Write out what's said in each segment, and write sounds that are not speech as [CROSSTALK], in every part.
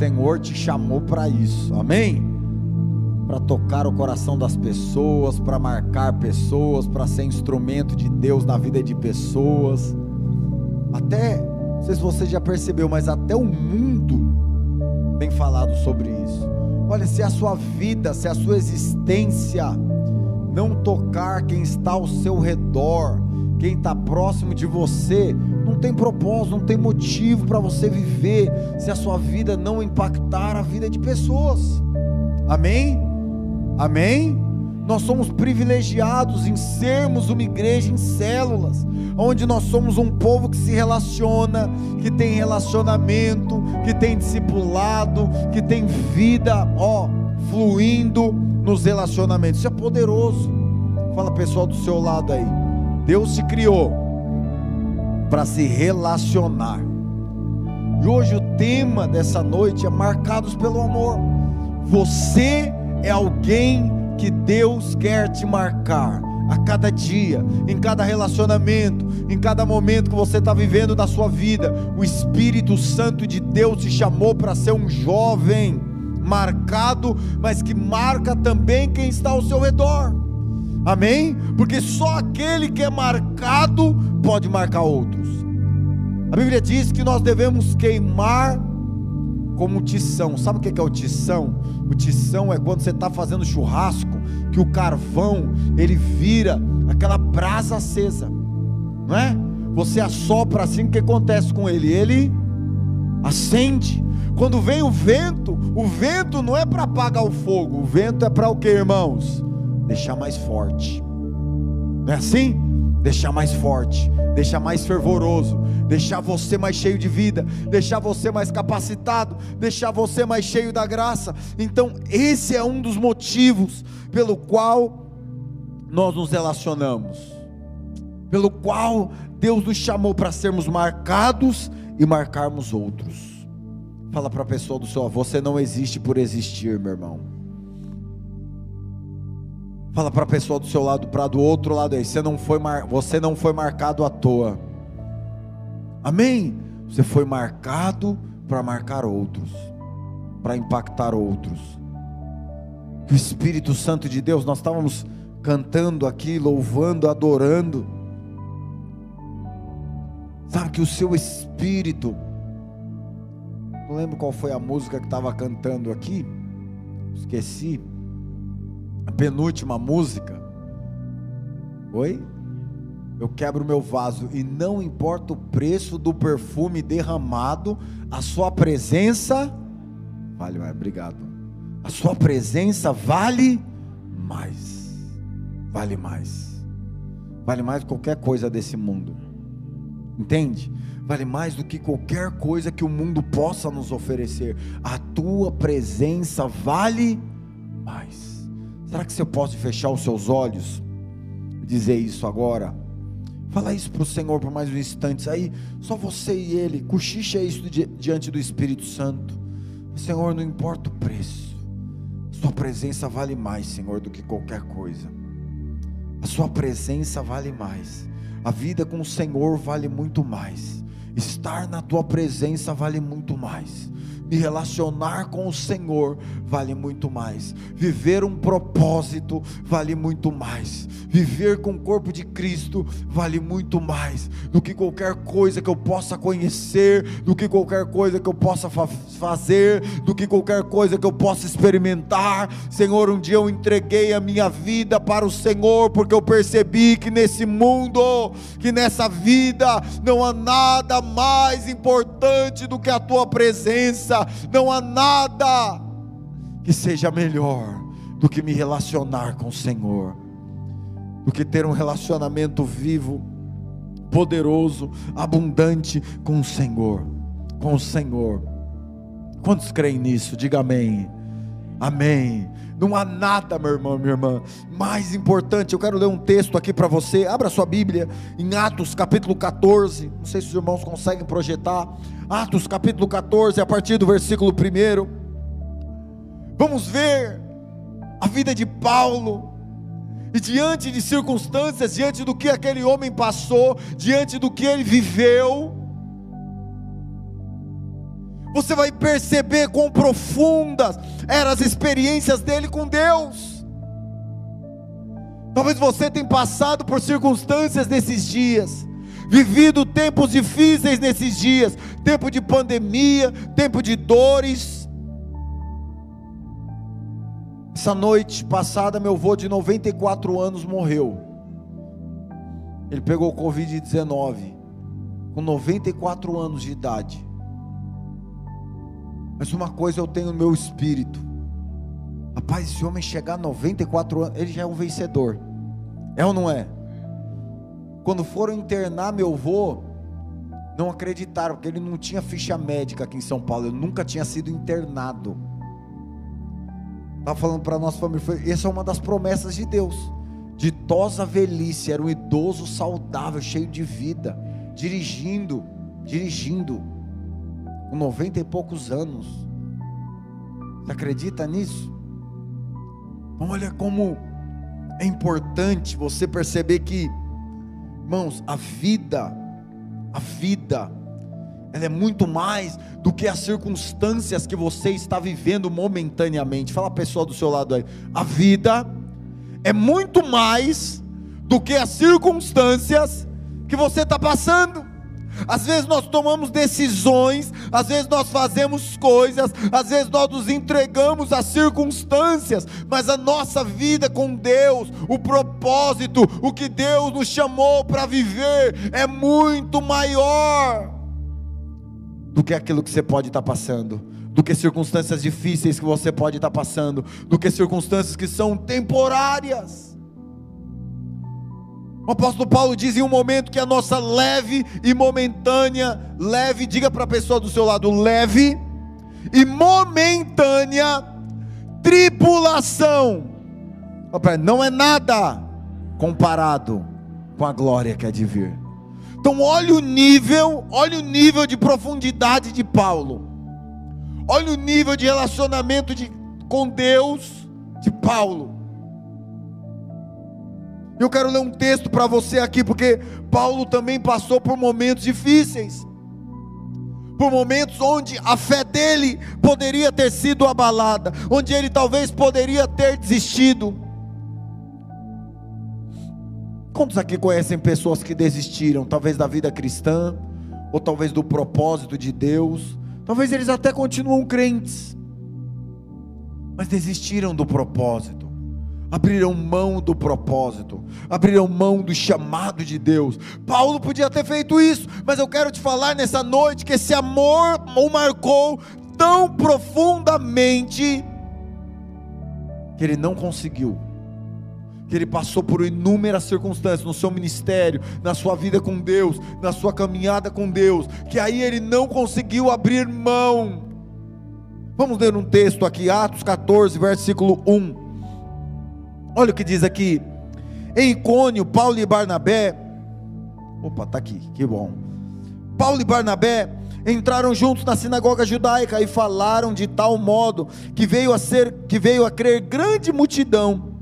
Senhor te chamou para isso, amém? Para tocar o coração das pessoas, para marcar pessoas, para ser instrumento de Deus na vida de pessoas. Até, não sei se você já percebeu, mas até o mundo tem falado sobre isso. Olha, se a sua vida, se a sua existência não tocar quem está ao seu redor, quem está próximo de você, tem propósito, não tem motivo para você viver se a sua vida não impactar a vida de pessoas. Amém? Amém? Nós somos privilegiados em sermos uma igreja em células, onde nós somos um povo que se relaciona, que tem relacionamento, que tem discipulado, que tem vida, ó, fluindo nos relacionamentos. Isso é poderoso. Fala pessoal do seu lado aí. Deus se criou para se relacionar. E hoje o tema dessa noite é marcados pelo amor. Você é alguém que Deus quer te marcar a cada dia, em cada relacionamento, em cada momento que você está vivendo na sua vida. O Espírito Santo de Deus te chamou para ser um jovem marcado, mas que marca também quem está ao seu redor. Amém? Porque só aquele que é marcado pode marcar outros. A Bíblia diz que nós devemos queimar como tição. Sabe o que é o tição? O tição é quando você está fazendo churrasco, que o carvão ele vira aquela brasa acesa, não é? Você assopra assim, o que acontece com ele? Ele acende. Quando vem o vento, o vento não é para apagar o fogo, o vento é para o que, irmãos? Deixar mais forte. Não é assim? Deixar mais forte, deixar mais fervoroso, deixar você mais cheio de vida, deixar você mais capacitado, deixar você mais cheio da graça. Então, esse é um dos motivos pelo qual nós nos relacionamos, pelo qual Deus nos chamou para sermos marcados e marcarmos outros. Fala para a pessoa do seu você não existe por existir, meu irmão. Fala para a pessoa do seu lado, para do outro lado aí, você não foi mar, você não foi marcado à toa. Amém? Você foi marcado para marcar outros, para impactar outros. Que o Espírito Santo de Deus, nós estávamos cantando aqui, louvando, adorando. Sabe que o seu espírito não lembro qual foi a música que estava cantando aqui. Esqueci. A penúltima música. Oi? Eu quebro meu vaso e não importa o preço do perfume derramado, a sua presença vale mais. Obrigado. A sua presença vale mais. Vale mais. Vale mais qualquer coisa desse mundo. Entende? vale mais do que qualquer coisa que o mundo possa nos oferecer. A tua presença vale mais. Será que você pode fechar os seus olhos e dizer isso agora? Fala isso para o Senhor por mais um instante. Aí, só você e Ele, cochicha isso diante do Espírito Santo. Senhor, não importa o preço, Sua presença vale mais, Senhor, do que qualquer coisa. A Sua presença vale mais. A vida com o Senhor vale muito mais. Estar na tua presença vale muito mais me relacionar com o Senhor vale muito mais. Viver um propósito vale muito mais. Viver com o corpo de Cristo vale muito mais do que qualquer coisa que eu possa conhecer, do que qualquer coisa que eu possa fa fazer, do que qualquer coisa que eu possa experimentar. Senhor, um dia eu entreguei a minha vida para o Senhor porque eu percebi que nesse mundo, que nessa vida não há nada mais importante do que a tua presença não há nada que seja melhor do que me relacionar com o Senhor, do que ter um relacionamento vivo, poderoso, abundante com o Senhor, com o Senhor. Quantos creem nisso? Diga amém. Amém. Não há nada, meu irmão, minha irmã, mais importante. Eu quero ler um texto aqui para você. Abra sua Bíblia em Atos, capítulo 14. Não sei se os irmãos conseguem projetar. Atos, capítulo 14, a partir do versículo 1. Vamos ver a vida de Paulo. E diante de circunstâncias, diante do que aquele homem passou, diante do que ele viveu, Você vai perceber quão profundas eram as experiências dele com Deus. Talvez você tenha passado por circunstâncias nesses dias, vivido tempos difíceis nesses dias, tempo de pandemia, tempo de dores. Essa noite passada, meu avô de 94 anos morreu. Ele pegou o Covid-19 com 94 anos de idade. Mas uma coisa eu tenho no meu espírito. Rapaz, esse homem chegar a 94 anos, ele já é um vencedor. É ou não é? Quando foram internar meu avô, não acreditaram, porque ele não tinha ficha médica aqui em São Paulo, ele nunca tinha sido internado. Estava falando para a nossa família, essa é uma das promessas de Deus. Ditosa velhice, era um idoso saudável, cheio de vida, dirigindo, dirigindo, com 90 e poucos anos. Você acredita nisso? Olha como é importante você perceber que, irmãos, a vida, a vida, ela é muito mais do que as circunstâncias que você está vivendo momentaneamente. Fala a pessoa do seu lado aí. A vida é muito mais do que as circunstâncias que você está passando. Às vezes nós tomamos decisões, às vezes nós fazemos coisas, às vezes nós nos entregamos às circunstâncias, mas a nossa vida com Deus, o propósito, o que Deus nos chamou para viver, é muito maior do que aquilo que você pode estar passando, do que circunstâncias difíceis que você pode estar passando, do que circunstâncias que são temporárias. O apóstolo Paulo diz em um momento que a nossa leve e momentânea, leve, diga para a pessoa do seu lado, leve e momentânea tribulação, não é nada comparado com a glória que é de vir. Então, olha o nível, olha o nível de profundidade de Paulo, olha o nível de relacionamento de, com Deus de Paulo. Eu quero ler um texto para você aqui, porque Paulo também passou por momentos difíceis, por momentos onde a fé dele poderia ter sido abalada, onde ele talvez poderia ter desistido. Quantos aqui conhecem pessoas que desistiram, talvez da vida cristã, ou talvez do propósito de Deus? Talvez eles até continuam crentes, mas desistiram do propósito abriram mão do propósito, abriram mão do chamado de Deus. Paulo podia ter feito isso, mas eu quero te falar nessa noite que esse amor o marcou tão profundamente que ele não conseguiu. Que ele passou por inúmeras circunstâncias no seu ministério, na sua vida com Deus, na sua caminhada com Deus, que aí ele não conseguiu abrir mão. Vamos ler um texto aqui, Atos 14, versículo 1. Olha o que diz aqui. Em Icônio, Paulo e Barnabé. Opa, está aqui, que bom. Paulo e Barnabé entraram juntos na sinagoga judaica e falaram de tal modo que veio a ser que veio a crer grande multidão,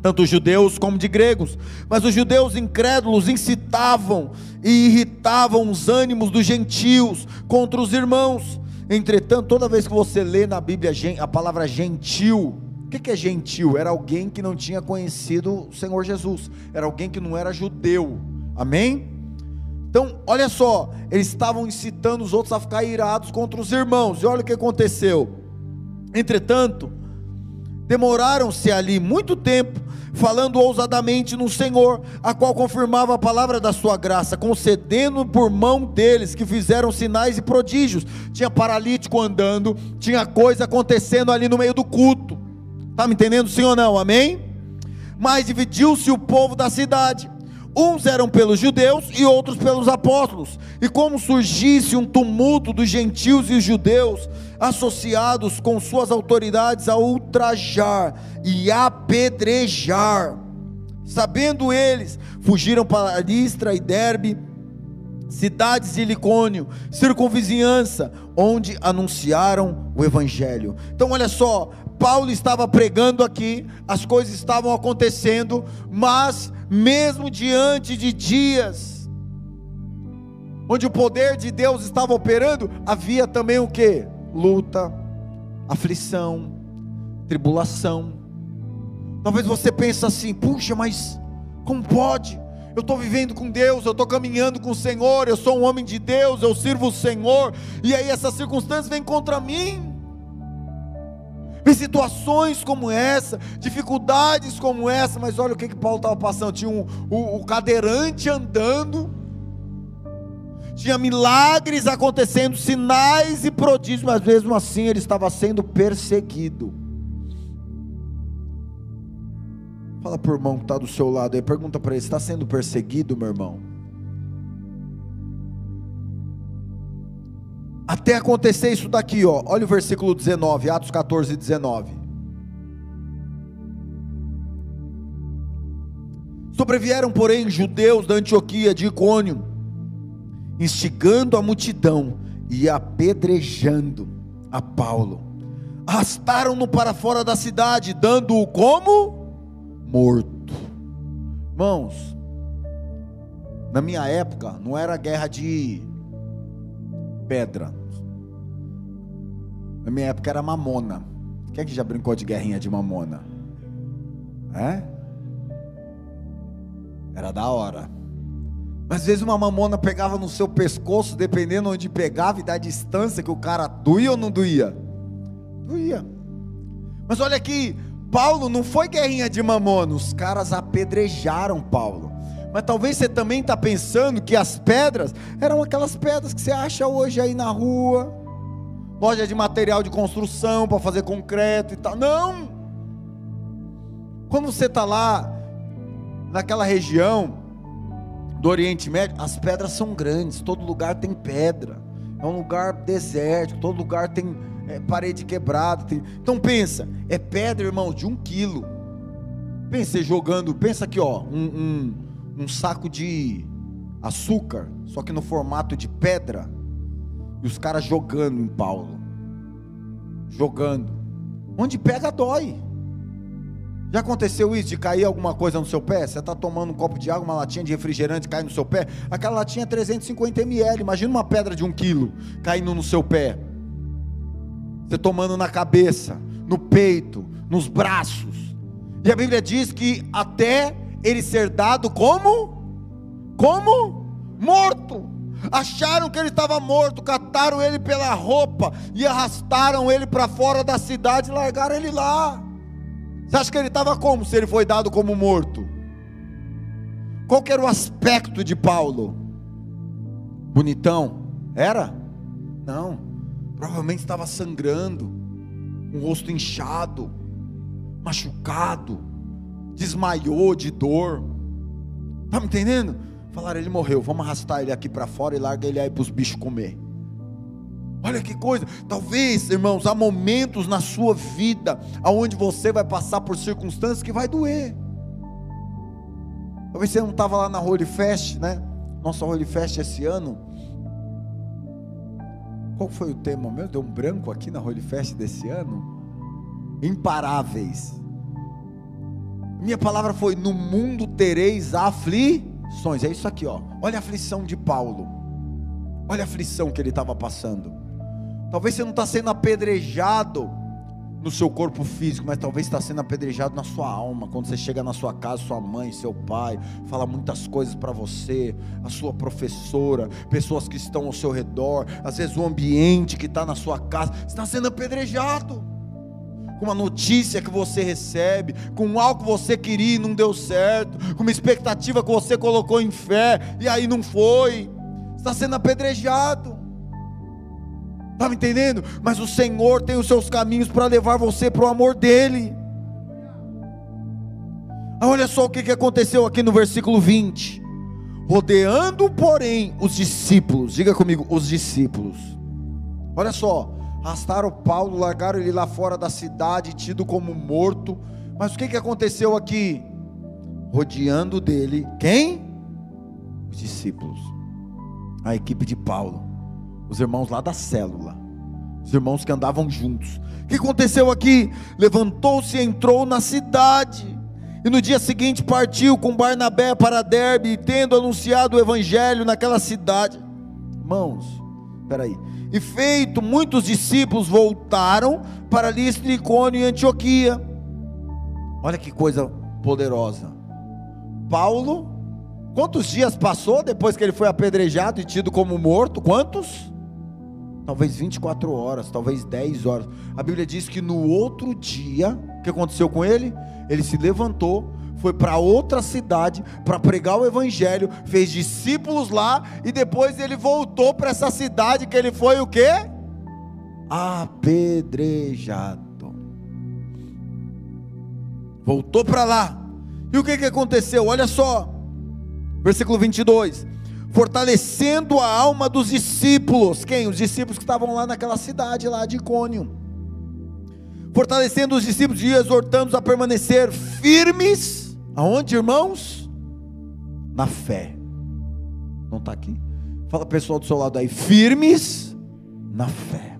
tanto judeus como de gregos. Mas os judeus incrédulos incitavam e irritavam os ânimos dos gentios contra os irmãos. Entretanto, toda vez que você lê na Bíblia a palavra gentil, o que é gentil? Era alguém que não tinha conhecido o Senhor Jesus, era alguém que não era judeu, amém? Então, olha só, eles estavam incitando os outros a ficar irados contra os irmãos, e olha o que aconteceu. Entretanto, demoraram-se ali muito tempo, falando ousadamente no Senhor, a qual confirmava a palavra da sua graça, concedendo por mão deles que fizeram sinais e prodígios. Tinha paralítico andando, tinha coisa acontecendo ali no meio do culto. Está me entendendo, sim ou não? Amém? Mas dividiu-se o povo da cidade. Uns eram pelos judeus e outros pelos apóstolos. E como surgisse um tumulto dos gentios e judeus, associados com suas autoridades a ultrajar e apedrejar. Sabendo eles, fugiram para Listra e Derbe, cidades de Licônio, circunvizinhança, onde anunciaram o evangelho. Então olha só, Paulo estava pregando aqui, as coisas estavam acontecendo, mas mesmo diante de dias onde o poder de Deus estava operando, havia também o que? Luta, aflição, tribulação. Talvez você pense assim: puxa, mas como pode? Eu estou vivendo com Deus, eu estou caminhando com o Senhor, eu sou um homem de Deus, eu sirvo o Senhor, e aí essas circunstâncias vêm contra mim. Vem situações como essa, dificuldades como essa, mas olha o que, que Paulo estava passando: tinha um, o, o cadeirante andando, tinha milagres acontecendo, sinais e prodígios, mas mesmo assim ele estava sendo perseguido. Fala para o irmão que está do seu lado aí, pergunta para ele: está sendo perseguido, meu irmão? Até acontecer isso daqui, ó. Olha o versículo 19, Atos 14, 19. Sobrevieram, porém, judeus da Antioquia, de Icônio, instigando a multidão e apedrejando a Paulo. Arrastaram-no para fora da cidade, dando-o como morto. Irmãos, na minha época, não era guerra de pedra. Na minha época era mamona. Quem é que já brincou de guerrinha de mamona? É? Era da hora. Mas às vezes uma mamona pegava no seu pescoço, dependendo onde pegava e da distância que o cara doía ou não doía? Doía. Mas olha aqui, Paulo não foi guerrinha de mamona, os caras apedrejaram Paulo. Mas talvez você também está pensando que as pedras eram aquelas pedras que você acha hoje aí na rua, loja de material de construção para fazer concreto e tal. Não! Quando você está lá, naquela região, do Oriente Médio, as pedras são grandes, todo lugar tem pedra. É um lugar desértico, todo lugar tem é, parede quebrada. Tem... Então pensa, é pedra, irmão, de um quilo. Pensa jogando, pensa aqui, ó, um, um, um saco de açúcar, só que no formato de pedra, e os caras jogando em Paulo, jogando. Onde pega dói. Já aconteceu isso de cair alguma coisa no seu pé? Você está tomando um copo de água, uma latinha de refrigerante cai no seu pé? Aquela latinha é 350 ml. Imagina uma pedra de um quilo caindo no seu pé. Você tomando na cabeça, no peito, nos braços. E a Bíblia diz que até ele ser dado como? Como? Morto. Acharam que ele estava morto, cataram ele pela roupa e arrastaram ele para fora da cidade e largaram ele lá. Você acha que ele estava como se ele foi dado como morto? Qual era o aspecto de Paulo? Bonitão? Era? Não. Provavelmente estava sangrando, com o rosto inchado, machucado, desmaiou de dor. Tá me entendendo? Falaram, ele morreu, vamos arrastar ele aqui para fora e larga ele aí para os bichos comer. Olha que coisa, talvez, irmãos, há momentos na sua vida aonde você vai passar por circunstâncias que vai doer. Talvez você não estava lá na Holy Fest, né? Nossa Holy Fest esse ano. Qual foi o tema meu? Deu um branco aqui na Holy Fest desse ano? Imparáveis. Minha palavra foi: no mundo tereis aflições. É isso aqui, ó. Olha a aflição de Paulo. Olha a aflição que ele estava passando. Talvez você não está sendo apedrejado no seu corpo físico, mas talvez está sendo apedrejado na sua alma. Quando você chega na sua casa, sua mãe, seu pai, fala muitas coisas para você, a sua professora, pessoas que estão ao seu redor, às vezes o ambiente que está na sua casa, está sendo apedrejado. Com uma notícia que você recebe, com algo que você queria e não deu certo, com uma expectativa que você colocou em fé e aí não foi, está sendo apedrejado. Está me entendendo? Mas o Senhor tem os seus caminhos para levar você para o amor dEle. Ah, olha só o que, que aconteceu aqui no versículo 20. Rodeando, porém, os discípulos, diga comigo, os discípulos. Olha só, arrastaram Paulo, largaram ele lá fora da cidade, tido como morto. Mas o que, que aconteceu aqui? Rodeando dele, quem? Os discípulos, a equipe de Paulo os irmãos lá da célula, os irmãos que andavam juntos. O que aconteceu aqui? Levantou-se e entrou na cidade. E no dia seguinte partiu com Barnabé para Derbe, tendo anunciado o evangelho naquela cidade. Irmãos, peraí. E feito, muitos discípulos voltaram para Listra, Icônio e Antioquia. Olha que coisa poderosa. Paulo, quantos dias passou depois que ele foi apedrejado e tido como morto? Quantos? Talvez 24 horas, talvez 10 horas. A Bíblia diz que no outro dia, o que aconteceu com ele? Ele se levantou, foi para outra cidade para pregar o evangelho, fez discípulos lá e depois ele voltou para essa cidade que ele foi o quê? Apedrejado. Voltou para lá. E o que que aconteceu? Olha só. Versículo 22. Fortalecendo a alma dos discípulos. Quem? Os discípulos que estavam lá naquela cidade lá de Icônio fortalecendo os discípulos e exortando-os a permanecer firmes Aonde, irmãos? Na fé. Não está aqui? Fala pessoal do seu lado aí, firmes na fé.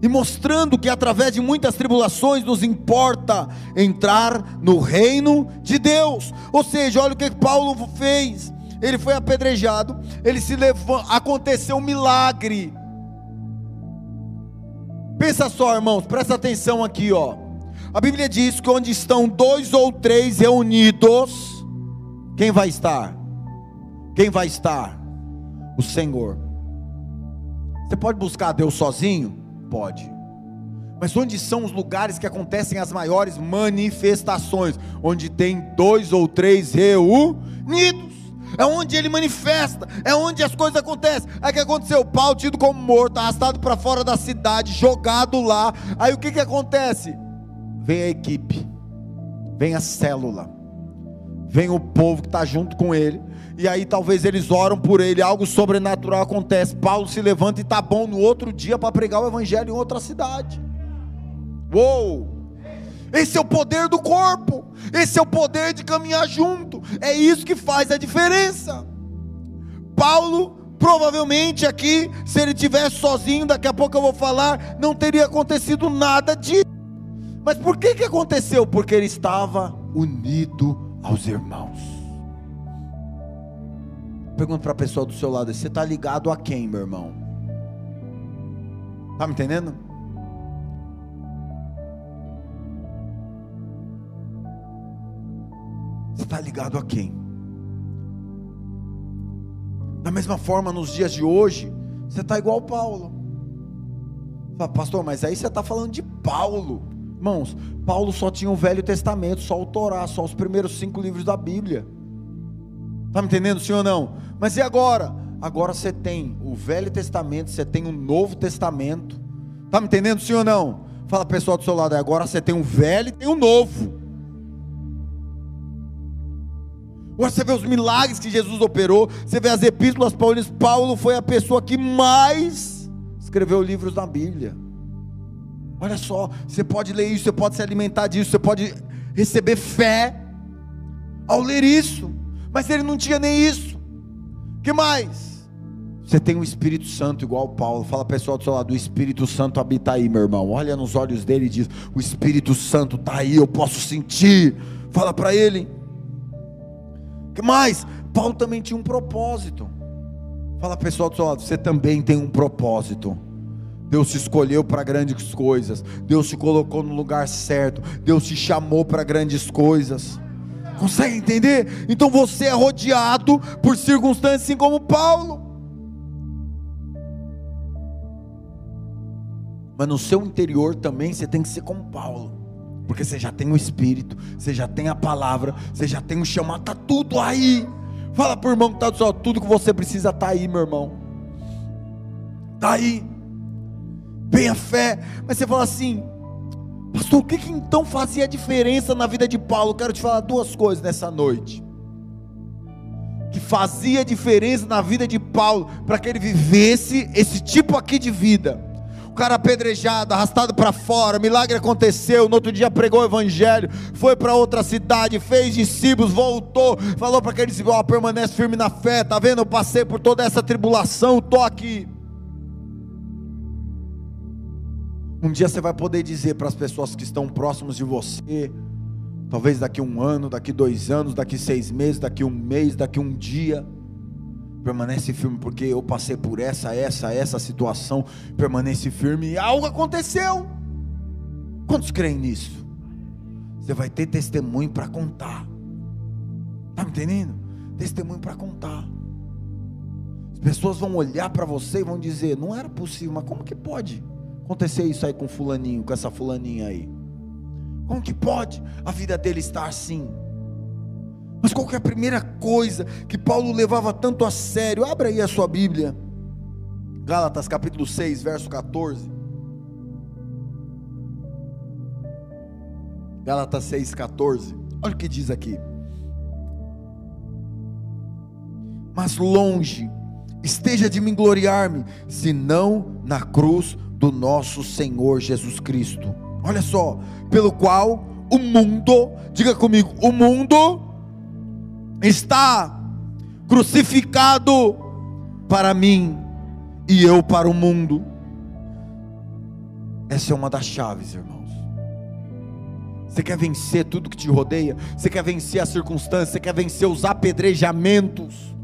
E mostrando que através de muitas tribulações nos importa entrar no reino de Deus. Ou seja, olha o que Paulo fez. Ele foi apedrejado, ele se levou, aconteceu um milagre. Pensa só, irmãos, presta atenção aqui, ó. A Bíblia diz que onde estão dois ou três reunidos, quem vai estar? Quem vai estar? O Senhor. Você pode buscar Deus sozinho? Pode. Mas onde são os lugares que acontecem as maiores manifestações? Onde tem dois ou três reunidos. É onde ele manifesta, é onde as coisas acontecem. Aí o que aconteceu? Paulo tido como morto, arrastado para fora da cidade, jogado lá. Aí o que, que acontece? Vem a equipe, vem a célula, vem o povo que está junto com ele, e aí talvez eles oram por ele, algo sobrenatural acontece. Paulo se levanta e está bom no outro dia para pregar o evangelho em outra cidade. Uou! Esse é o poder do corpo, esse é o poder de caminhar junto, é isso que faz a diferença. Paulo provavelmente aqui, se ele tivesse sozinho, daqui a pouco eu vou falar, não teria acontecido nada disso. Mas por que que aconteceu? Porque ele estava unido aos irmãos. Pergunta para a pessoa do seu lado: você está ligado a quem, meu irmão? Está me entendendo? Você está ligado a quem? Da mesma forma, nos dias de hoje, você está igual Paulo. Fala, pastor, mas aí você está falando de Paulo. Irmãos, Paulo só tinha o Velho Testamento, só o Torá, só os primeiros cinco livros da Bíblia. Está me entendendo, ou não? Mas e agora? Agora você tem o Velho Testamento, você tem o Novo Testamento. Está me entendendo, ou não? Fala pessoal do seu lado, agora você tem o Velho e tem o Novo. Agora você vê os milagres que Jesus operou, você vê as epístolas paulinas. Paulo foi a pessoa que mais escreveu livros na Bíblia. Olha só, você pode ler isso, você pode se alimentar disso, você pode receber fé ao ler isso. Mas ele não tinha nem isso. Que mais? Você tem o um Espírito Santo igual Paulo. Fala pessoal do seu lado, o Espírito Santo habita aí, meu irmão. Olha nos olhos dele e diz: "O Espírito Santo está aí, eu posso sentir". Fala para ele. Que mais? Paulo também tinha um propósito. Fala pessoal do seu lado, você também tem um propósito. Deus te escolheu para grandes coisas. Deus te colocou no lugar certo. Deus te chamou para grandes coisas. Consegue entender? Então você é rodeado por circunstâncias assim como Paulo. Mas no seu interior também você tem que ser como Paulo. Porque você já tem o Espírito, você já tem a palavra, você já tem o chamado, está tudo aí. Fala para o irmão que está do seu tudo que você precisa está aí, meu irmão. Está aí bem a fé. Mas você fala assim, pastor, o que, que então fazia diferença na vida de Paulo? quero te falar duas coisas nessa noite. Que fazia diferença na vida de Paulo, para que ele vivesse esse tipo aqui de vida. O cara apedrejado, arrastado para fora, milagre aconteceu. No outro dia pregou o evangelho, foi para outra cidade, fez discípulos, voltou, falou para aqueles discípulos: oh, permanece firme na fé. Tá vendo? Eu passei por toda essa tribulação, estou aqui. Um dia você vai poder dizer para as pessoas que estão próximas de você, talvez daqui um ano, daqui dois anos, daqui seis meses, daqui um mês, daqui um dia, Permanece firme, porque eu passei por essa, essa, essa situação. Permanece firme e algo aconteceu. Quantos creem nisso? Você vai ter testemunho para contar. Está me entendendo? Testemunho para contar. As pessoas vão olhar para você e vão dizer: não era possível, mas como que pode acontecer isso aí com fulaninho, com essa fulaninha aí? Como que pode a vida dele estar assim? Mas qual que é a primeira coisa que Paulo levava tanto a sério? Abra aí a sua Bíblia. Gálatas capítulo 6, verso 14. Gálatas 6, 14. Olha o que diz aqui. Mas longe esteja de mim gloriar-me, senão na cruz do nosso Senhor Jesus Cristo. Olha só, pelo qual o mundo, diga comigo, o mundo está crucificado para mim e eu para o mundo. Essa é uma das chaves, irmãos. Você quer vencer tudo que te rodeia? Você quer vencer as circunstâncias? Você quer vencer os apedrejamentos?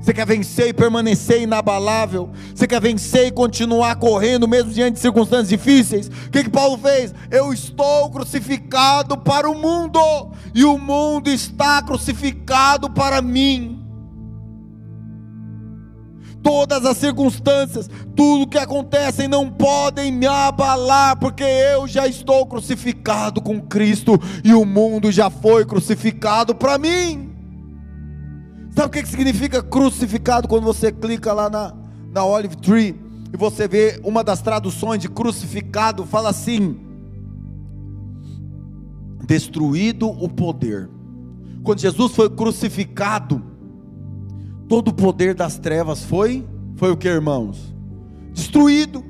Você quer vencer e permanecer inabalável? Você quer vencer e continuar correndo mesmo diante de circunstâncias difíceis? O que, que Paulo fez? Eu estou crucificado para o mundo, e o mundo está crucificado para mim. Todas as circunstâncias, tudo que acontece não podem me abalar, porque eu já estou crucificado com Cristo e o mundo já foi crucificado para mim. Sabe o que significa crucificado quando você clica lá na, na Olive Tree e você vê uma das traduções de crucificado, fala assim: destruído o poder. Quando Jesus foi crucificado, todo o poder das trevas foi, foi o que, irmãos? Destruído.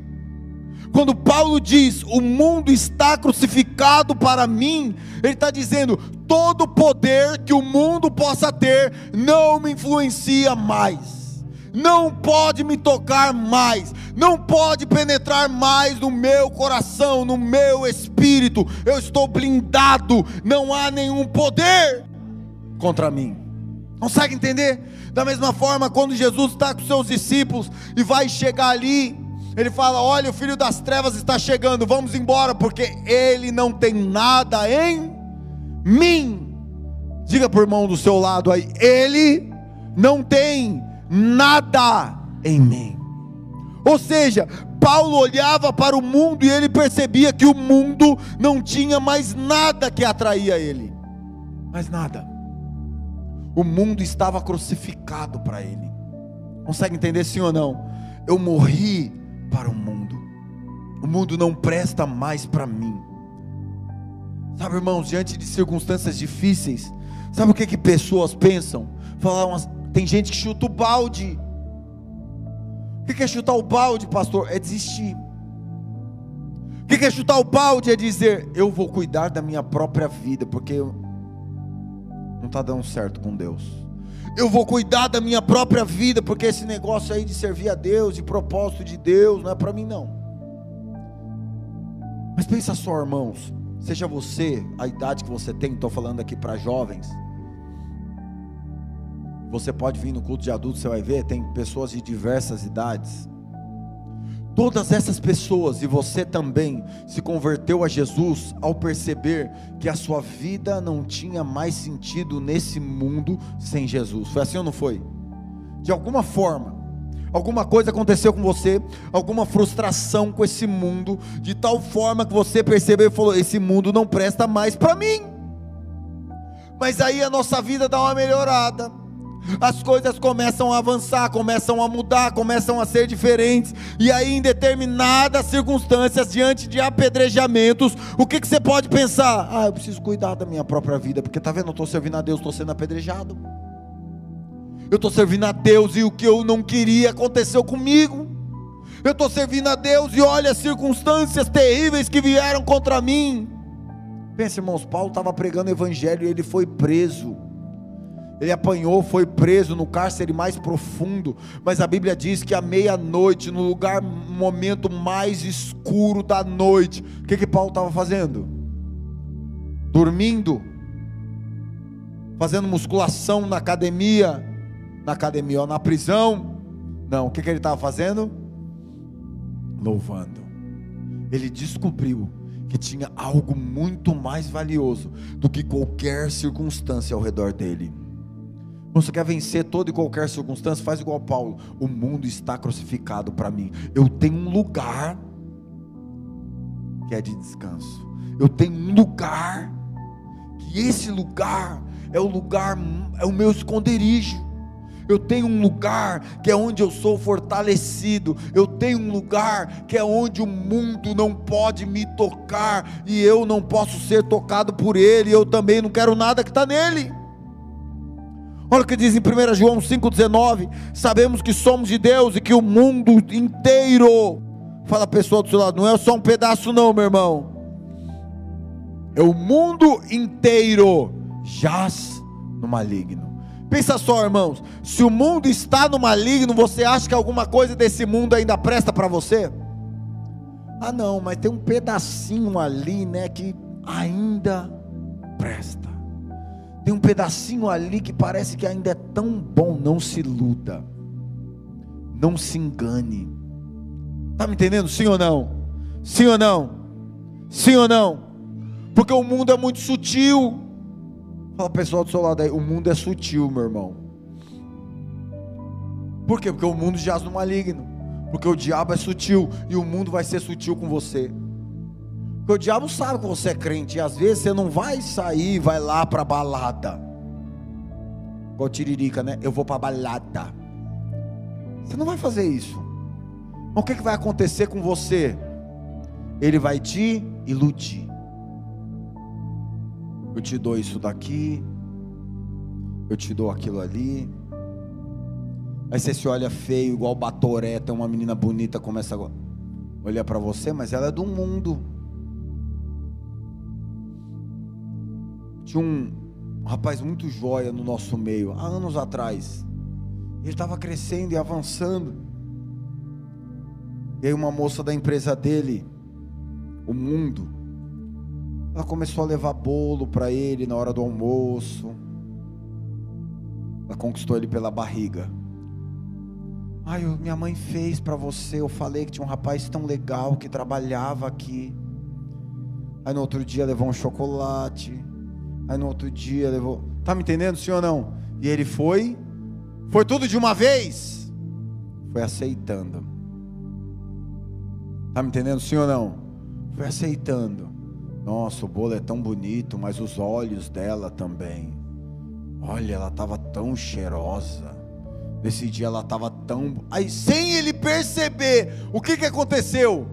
Quando Paulo diz: O mundo está crucificado para mim, ele está dizendo: todo poder que o mundo possa ter não me influencia mais, não pode me tocar mais, não pode penetrar mais no meu coração, no meu espírito. Eu estou blindado, não há nenhum poder contra mim. Consegue entender? Da mesma forma, quando Jesus está com seus discípulos e vai chegar ali, ele fala: Olha, o filho das trevas está chegando, vamos embora, porque ele não tem nada em mim. Diga para o irmão do seu lado aí: Ele não tem nada em mim. Ou seja, Paulo olhava para o mundo e ele percebia que o mundo não tinha mais nada que atraía ele. Mais nada. O mundo estava crucificado para ele. Consegue entender sim ou não? Eu morri para o mundo. O mundo não presta mais para mim. Sabe, irmãos, diante de circunstâncias difíceis, sabe o que que pessoas pensam? Falam, tem gente que chuta o balde. O que é chutar o balde, pastor? É desistir. O que é chutar o balde? É dizer, eu vou cuidar da minha própria vida, porque não está dando certo com Deus. Eu vou cuidar da minha própria vida, porque esse negócio aí de servir a Deus, de propósito de Deus, não é para mim não. Mas pensa só, irmãos, Seja você, a idade que você tem, estou falando aqui para jovens. Você pode vir no culto de adultos, você vai ver, tem pessoas de diversas idades. Todas essas pessoas, e você também, se converteu a Jesus ao perceber que a sua vida não tinha mais sentido nesse mundo sem Jesus. Foi assim ou não foi? De alguma forma, alguma coisa aconteceu com você, alguma frustração com esse mundo, de tal forma que você percebeu e falou: esse mundo não presta mais para mim. Mas aí a nossa vida dá uma melhorada. As coisas começam a avançar, começam a mudar, começam a ser diferentes, e aí, em determinadas circunstâncias, diante de apedrejamentos, o que, que você pode pensar? Ah, eu preciso cuidar da minha própria vida, porque tá vendo, eu estou servindo a Deus, estou sendo apedrejado eu estou servindo a Deus e o que eu não queria aconteceu comigo. Eu estou servindo a Deus e olha as circunstâncias terríveis que vieram contra mim. Pensa, irmãos, Paulo estava pregando o evangelho e ele foi preso. Ele apanhou, foi preso no cárcere mais profundo, mas a Bíblia diz que à meia-noite, no lugar, momento mais escuro da noite, o que que Paulo estava fazendo? Dormindo, fazendo musculação na academia, na academia ou na prisão. Não, o que, que ele estava fazendo? Louvando. Ele descobriu que tinha algo muito mais valioso do que qualquer circunstância ao redor dele. Você quer vencer toda e qualquer circunstância? Faz igual Paulo. O mundo está crucificado para mim. Eu tenho um lugar que é de descanso. Eu tenho um lugar que esse lugar é o lugar é o meu esconderijo. Eu tenho um lugar que é onde eu sou fortalecido. Eu tenho um lugar que é onde o mundo não pode me tocar e eu não posso ser tocado por ele. Eu também não quero nada que está nele. Olha o que diz em 1 João 5,19: Sabemos que somos de Deus e que o mundo inteiro, fala a pessoa do seu lado, não é só um pedaço, não, meu irmão, é o mundo inteiro jaz no maligno. Pensa só, irmãos, se o mundo está no maligno, você acha que alguma coisa desse mundo ainda presta para você? Ah, não, mas tem um pedacinho ali, né, que ainda presta. Tem um pedacinho ali que parece que ainda é tão bom, não se iluda. Não se engane. Tá me entendendo? Sim ou não? Sim ou não? Sim ou não? Porque o mundo é muito sutil. Fala pessoal do seu lado aí, o mundo é sutil, meu irmão. Por quê? Porque o mundo jaz no maligno. Porque o diabo é sutil e o mundo vai ser sutil com você. Porque o diabo sabe que você é crente e às vezes você não vai sair, vai lá para balada. Igual tiririca, né? Eu vou para balada. Você não vai fazer isso. Mas o que, que vai acontecer com você? Ele vai te iludir eu te dou isso daqui, eu te dou aquilo ali. Aí você se olha feio, igual Batoré, tem uma menina bonita, começa a olhar para você, mas ela é do mundo. Tinha um, rapaz muito joia no nosso meio, há anos atrás. Ele estava crescendo e avançando. E aí uma moça da empresa dele, o mundo, ela começou a levar bolo para ele na hora do almoço. Ela conquistou ele pela barriga. Ai, minha mãe fez para você. Eu falei que tinha um rapaz tão legal que trabalhava aqui. Aí no outro dia levou um chocolate. Aí no outro dia levou. Tá me entendendo, ou não? E ele foi. Foi tudo de uma vez. Foi aceitando. Tá me entendendo, ou não? Foi aceitando. Nossa, o bolo é tão bonito, mas os olhos dela também. Olha, ela estava tão cheirosa. Nesse dia ela estava tão. Aí, sem ele perceber, o que, que aconteceu?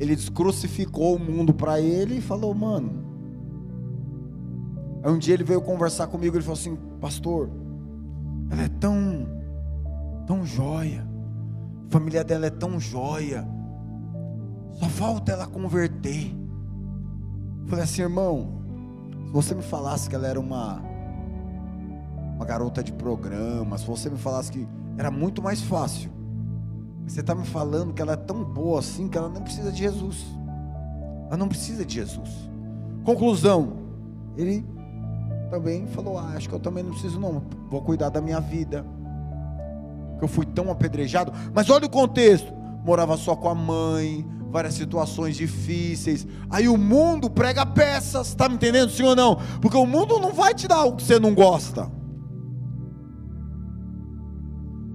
Ele descrucificou o mundo para ele e falou, mano. Aí um dia ele veio conversar comigo, ele falou assim, pastor, ela é tão, tão joia, a família dela é tão joia, só falta ela converter. Falei assim, irmão, se você me falasse que ela era uma uma garota de programa, se você me falasse que era muito mais fácil. Você está me falando que ela é tão boa assim que ela não precisa de Jesus. Ela não precisa de Jesus. Conclusão, ele também falou: ah, acho que eu também não preciso, não. Vou cuidar da minha vida. Que eu fui tão apedrejado. Mas olha o contexto: morava só com a mãe, várias situações difíceis. Aí o mundo prega peças, está me entendendo, sim ou não? Porque o mundo não vai te dar o que você não gosta.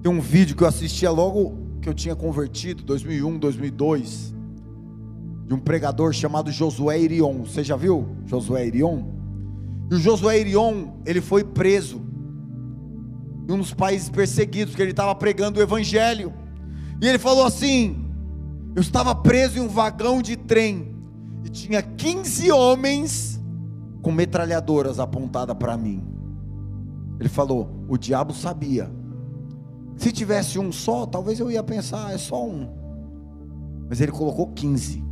Tem um vídeo que eu assistia logo que eu tinha convertido, 2001, 2002, de um pregador chamado Josué Irion. Você já viu Josué Irion? E o Josué Irion, ele foi preso em um dos países perseguidos, porque ele estava pregando o evangelho. E ele falou assim: eu estava preso em um vagão de trem e tinha 15 homens com metralhadoras apontadas para mim. Ele falou: o diabo sabia. Se tivesse um só, talvez eu ia pensar, é só um. Mas ele colocou 15.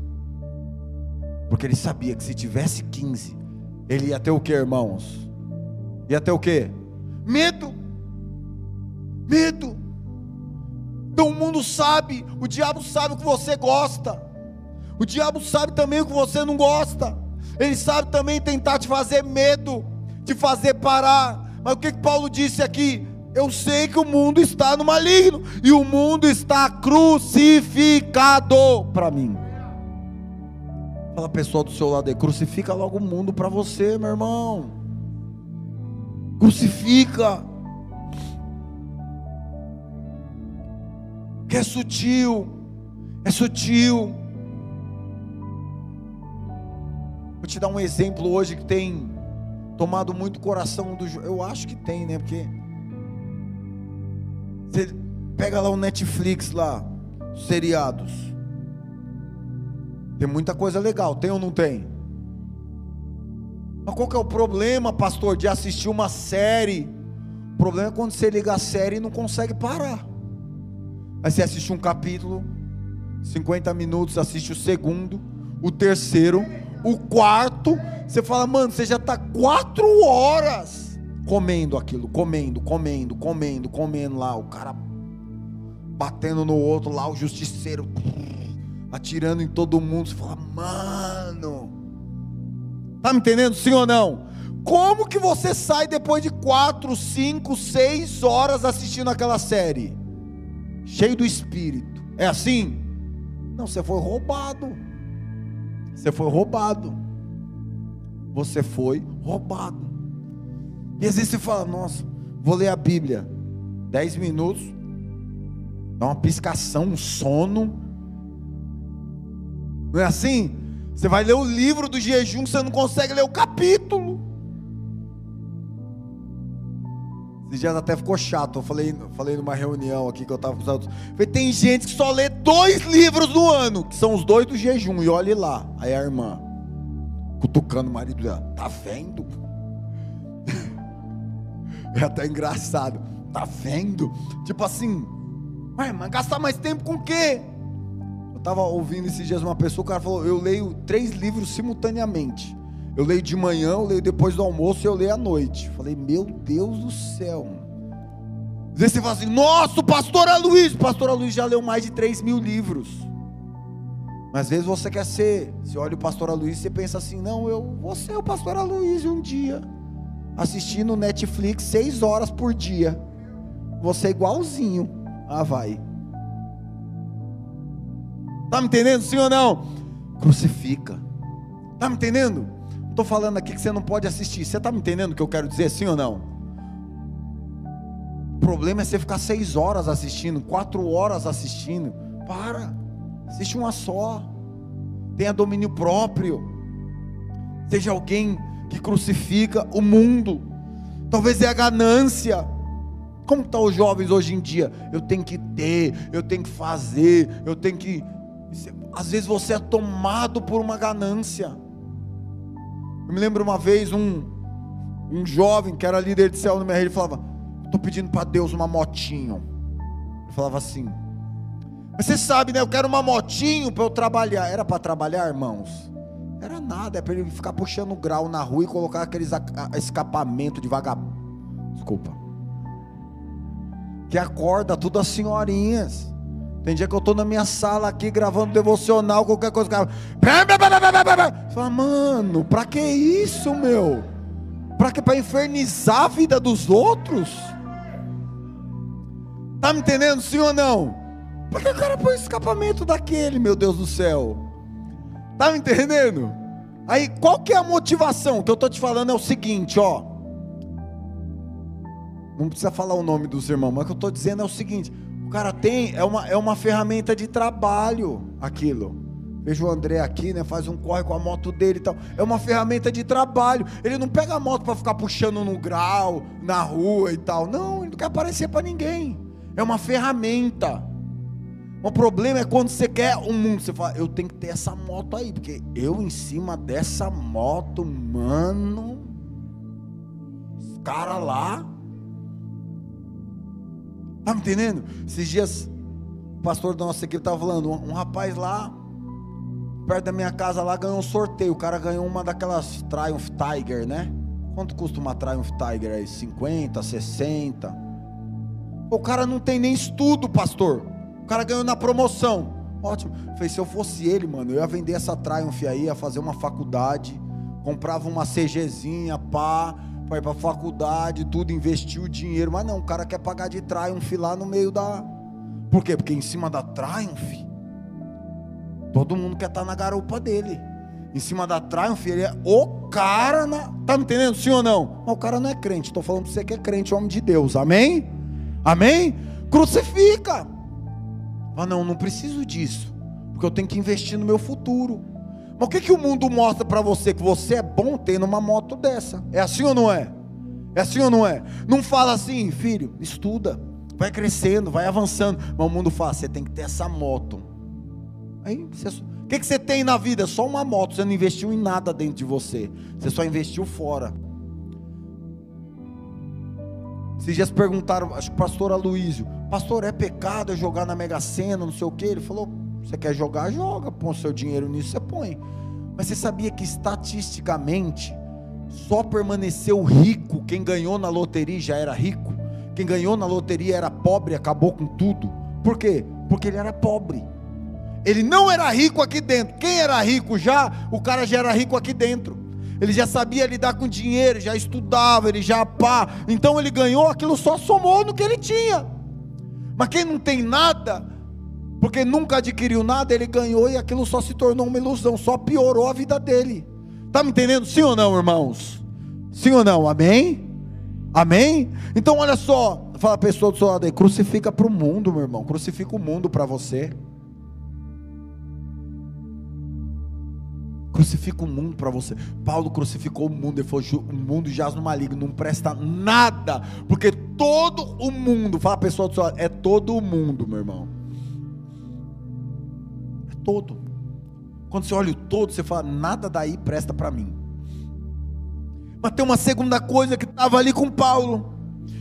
Porque ele sabia que se tivesse 15, ele ia ter o que, irmãos? Ia ter o que? Medo. Medo. Então o mundo sabe, o diabo sabe o que você gosta. O diabo sabe também o que você não gosta. Ele sabe também tentar te fazer medo, te fazer parar. Mas o que, que Paulo disse aqui? Eu sei que o mundo está no maligno e o mundo está crucificado para mim. Fala pessoal do seu lado aí, crucifica logo o mundo para você, meu irmão. Crucifica. Que é sutil, é sutil. Vou te dar um exemplo hoje que tem tomado muito coração do. Eu acho que tem, né? Porque você pega lá o Netflix lá, os seriados. Tem muita coisa legal, tem ou não tem? Mas qual que é o problema, pastor, de assistir uma série? O problema é quando você liga a série e não consegue parar. Aí você assiste um capítulo, 50 minutos, assiste o segundo, o terceiro, o quarto, você fala, mano, você já está quatro horas comendo aquilo, comendo, comendo, comendo, comendo lá, o cara batendo no outro lá, o justiceiro atirando em todo mundo. Você fala, mano, tá me entendendo, sim ou não? Como que você sai depois de quatro, cinco, seis horas assistindo aquela série? Cheio do espírito. É assim? Não, você foi roubado. Você foi roubado. Você foi roubado. E às vezes você fala, nossa, vou ler a Bíblia. Dez minutos, dá uma piscação, um sono. Não é assim? Você vai ler o livro do jejum, você não consegue ler o capítulo. Esse dia até ficou chato. Eu falei, falei numa reunião aqui que eu estava com os outros. Falei, tem gente que só lê dois livros no ano, que são os dois do jejum, e olhe lá. Aí a irmã, cutucando o marido dela, tá vendo? [LAUGHS] É até engraçado. Tá vendo? Tipo assim, mas, gastar mais tempo com o quê? Eu estava ouvindo esses dias uma pessoa, o cara falou: eu leio três livros simultaneamente. Eu leio de manhã, eu leio depois do almoço e eu leio à noite. Falei, meu Deus do céu. Às vezes você fala assim, nossa, o pastor Luiz, o pastor Luiz já leu mais de 3 mil livros. Mas às vezes você quer ser, você olha o pastor Luiz e você pensa assim, não, eu vou ser o pastor Luiz um dia. Assistindo Netflix seis horas por dia. Você é igualzinho. Ah, vai. Tá me entendendo, sim ou não? Crucifica. Tá me entendendo? Estou falando aqui que você não pode assistir. Você está me entendendo o que eu quero dizer, sim ou não? O problema é você ficar seis horas assistindo, quatro horas assistindo. Para, assiste uma só. Tenha domínio próprio. Seja alguém que crucifica o mundo. Talvez é a ganância. Como estão tá os jovens hoje em dia? Eu tenho que ter, eu tenho que fazer, eu tenho que. Às vezes você é tomado por uma ganância. Eu me lembro uma vez um, um jovem que era líder de céu no minha rede, falava: Estou pedindo para Deus uma motinho. Ele falava assim: Você sabe, né? Eu quero uma motinho para eu trabalhar. Era para trabalhar, irmãos? Era nada, é para ele ficar puxando grau na rua e colocar aqueles escapamento de vagabundo. Desculpa. Que acorda tudo as senhorinhas. Tem dia que eu estou na minha sala aqui gravando devocional, qualquer coisa. Cara... Fala, mano, pra que isso, meu? Pra que? Pra infernizar a vida dos outros? Tá me entendendo, sim ou não? Por que o cara põe escapamento daquele, meu Deus do céu? Tá me entendendo? Aí, qual que é a motivação? O que eu estou te falando é o seguinte, ó. Não precisa falar o nome dos irmãos, mas o que eu estou dizendo é o seguinte: o cara tem, é uma, é uma ferramenta de trabalho aquilo. Vejo o André aqui, né? Faz um corre com a moto dele e tal. É uma ferramenta de trabalho. Ele não pega a moto para ficar puxando no grau, na rua e tal. Não, ele não quer aparecer para ninguém. É uma ferramenta. O problema é quando você quer um mundo, você fala, eu tenho que ter essa moto aí, porque eu em cima dessa moto, mano, os caras lá, Está me entendendo? Esses dias, o pastor da nossa equipe estava falando, um, um, rapaz lá, perto da minha casa lá, ganhou um sorteio. O cara ganhou uma daquelas Triumph Tiger, né? Quanto custa uma Triumph Tiger aí? 50, 60? O cara não tem nem estudo, pastor. O cara ganhou na promoção. Ótimo. Falei, se eu fosse ele, mano, eu ia vender essa Triumph aí, ia fazer uma faculdade, comprava uma CGzinha, pá, para ir para faculdade, tudo, investiu o dinheiro, mas não, o cara quer pagar de Triumph lá no meio da. Por quê? Porque em cima da Triumph, todo mundo quer estar tá na garupa dele. Em cima da Triumph, ele é o cara na. Tá me entendendo? Sim ou não? Mas o cara não é crente. Estou falando para você que é crente, homem de Deus. Amém? Amém? Crucifica. Mas não, não preciso disso. Porque eu tenho que investir no meu futuro. Mas o que, que o mundo mostra para você? Que você é bom tendo uma moto dessa. É assim ou não é? É assim ou não é? Não fala assim, filho, estuda, vai crescendo, vai avançando. Mas o mundo fala, você tem que ter essa moto. Aí, você, o que, que você tem na vida? Só uma moto, você não investiu em nada dentro de você. Você só investiu fora. Esses dias perguntaram, acho que o pastor Aloísio, pastor, é pecado eu jogar na Mega Sena, não sei o que? Ele falou, você quer jogar, joga, põe seu dinheiro nisso, você põe. Mas você sabia que estatisticamente só permaneceu rico quem ganhou na loteria já era rico? Quem ganhou na loteria era pobre, acabou com tudo. Por quê? Porque ele era pobre. Ele não era rico aqui dentro. Quem era rico já, o cara já era rico aqui dentro. Ele já sabia lidar com dinheiro, já estudava, ele já pá. Então ele ganhou, aquilo só somou no que ele tinha. Mas quem não tem nada, porque nunca adquiriu nada, ele ganhou e aquilo só se tornou uma ilusão, só piorou a vida dele. Está me entendendo? Sim ou não, irmãos? Sim ou não? Amém? Amém? Então olha só, fala a pessoa do seu lado aí, crucifica para o mundo, meu irmão, crucifica o mundo para você. Crucifica o mundo para você. Paulo crucificou o mundo, ele falou: o mundo jaz no maligno, não presta nada, porque todo o mundo, fala a pessoa do seu lado, é todo o mundo, meu irmão todo. Quando você olha o todo, você fala: nada daí presta para mim. Mas tem uma segunda coisa que estava ali com Paulo,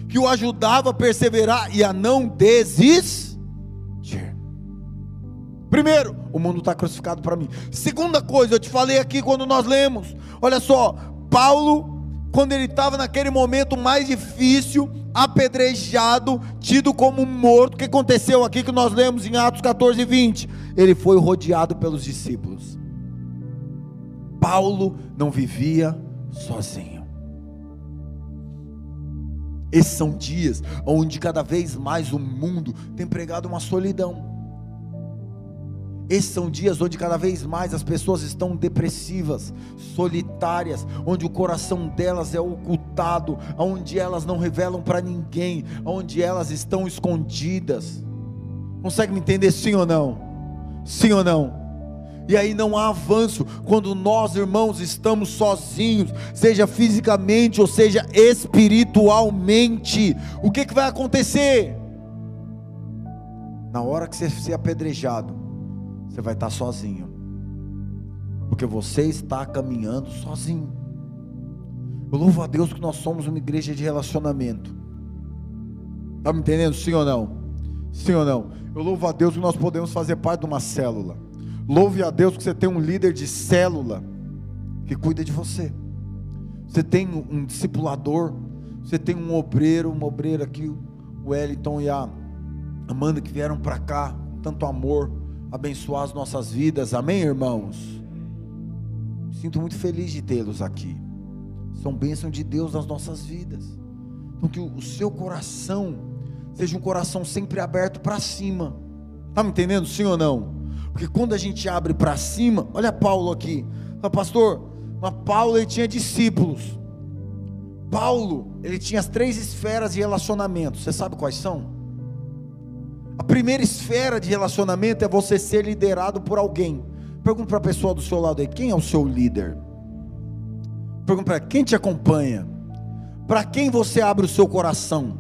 que o ajudava a perseverar e a não desistir. Primeiro, o mundo está crucificado para mim. Segunda coisa, eu te falei aqui quando nós lemos. Olha só, Paulo, quando ele estava naquele momento mais difícil, apedrejado, tido como morto. O que aconteceu aqui que nós lemos em Atos 14 e 20? Ele foi rodeado pelos discípulos. Paulo não vivia sozinho. Esses são dias onde cada vez mais o mundo tem pregado uma solidão. Esses são dias onde cada vez mais as pessoas estão depressivas, solitárias, onde o coração delas é ocultado, onde elas não revelam para ninguém, onde elas estão escondidas. Consegue me entender sim ou não? Sim ou não? E aí não há avanço quando nós, irmãos, estamos sozinhos, seja fisicamente ou seja espiritualmente. O que, que vai acontecer? Na hora que você ser apedrejado, você vai estar sozinho. Porque você está caminhando sozinho. Eu louvo a Deus que nós somos uma igreja de relacionamento. Está me entendendo? Sim ou não? Sim ou não? Eu louvo a Deus que nós podemos fazer parte de uma célula. Louve a Deus que você tem um líder de célula que cuida de você. Você tem um discipulador, você tem um obreiro, uma obreira aqui, o Wellington e a Amanda que vieram para cá, com tanto amor abençoar as nossas vidas. Amém, irmãos? Sinto muito feliz de tê-los aqui. São bênçãos de Deus nas nossas vidas. Então que o seu coração seja um coração sempre aberto para cima. Tá me entendendo, sim ou não? Porque quando a gente abre para cima, olha Paulo aqui. Fala, pastor, mas Paulo ele tinha discípulos. Paulo, ele tinha as três esferas de relacionamento. Você sabe quais são? A primeira esfera de relacionamento é você ser liderado por alguém. Pergunta para a pessoa do seu lado aí: quem é o seu líder? Pergunta para quem te acompanha? Para quem você abre o seu coração?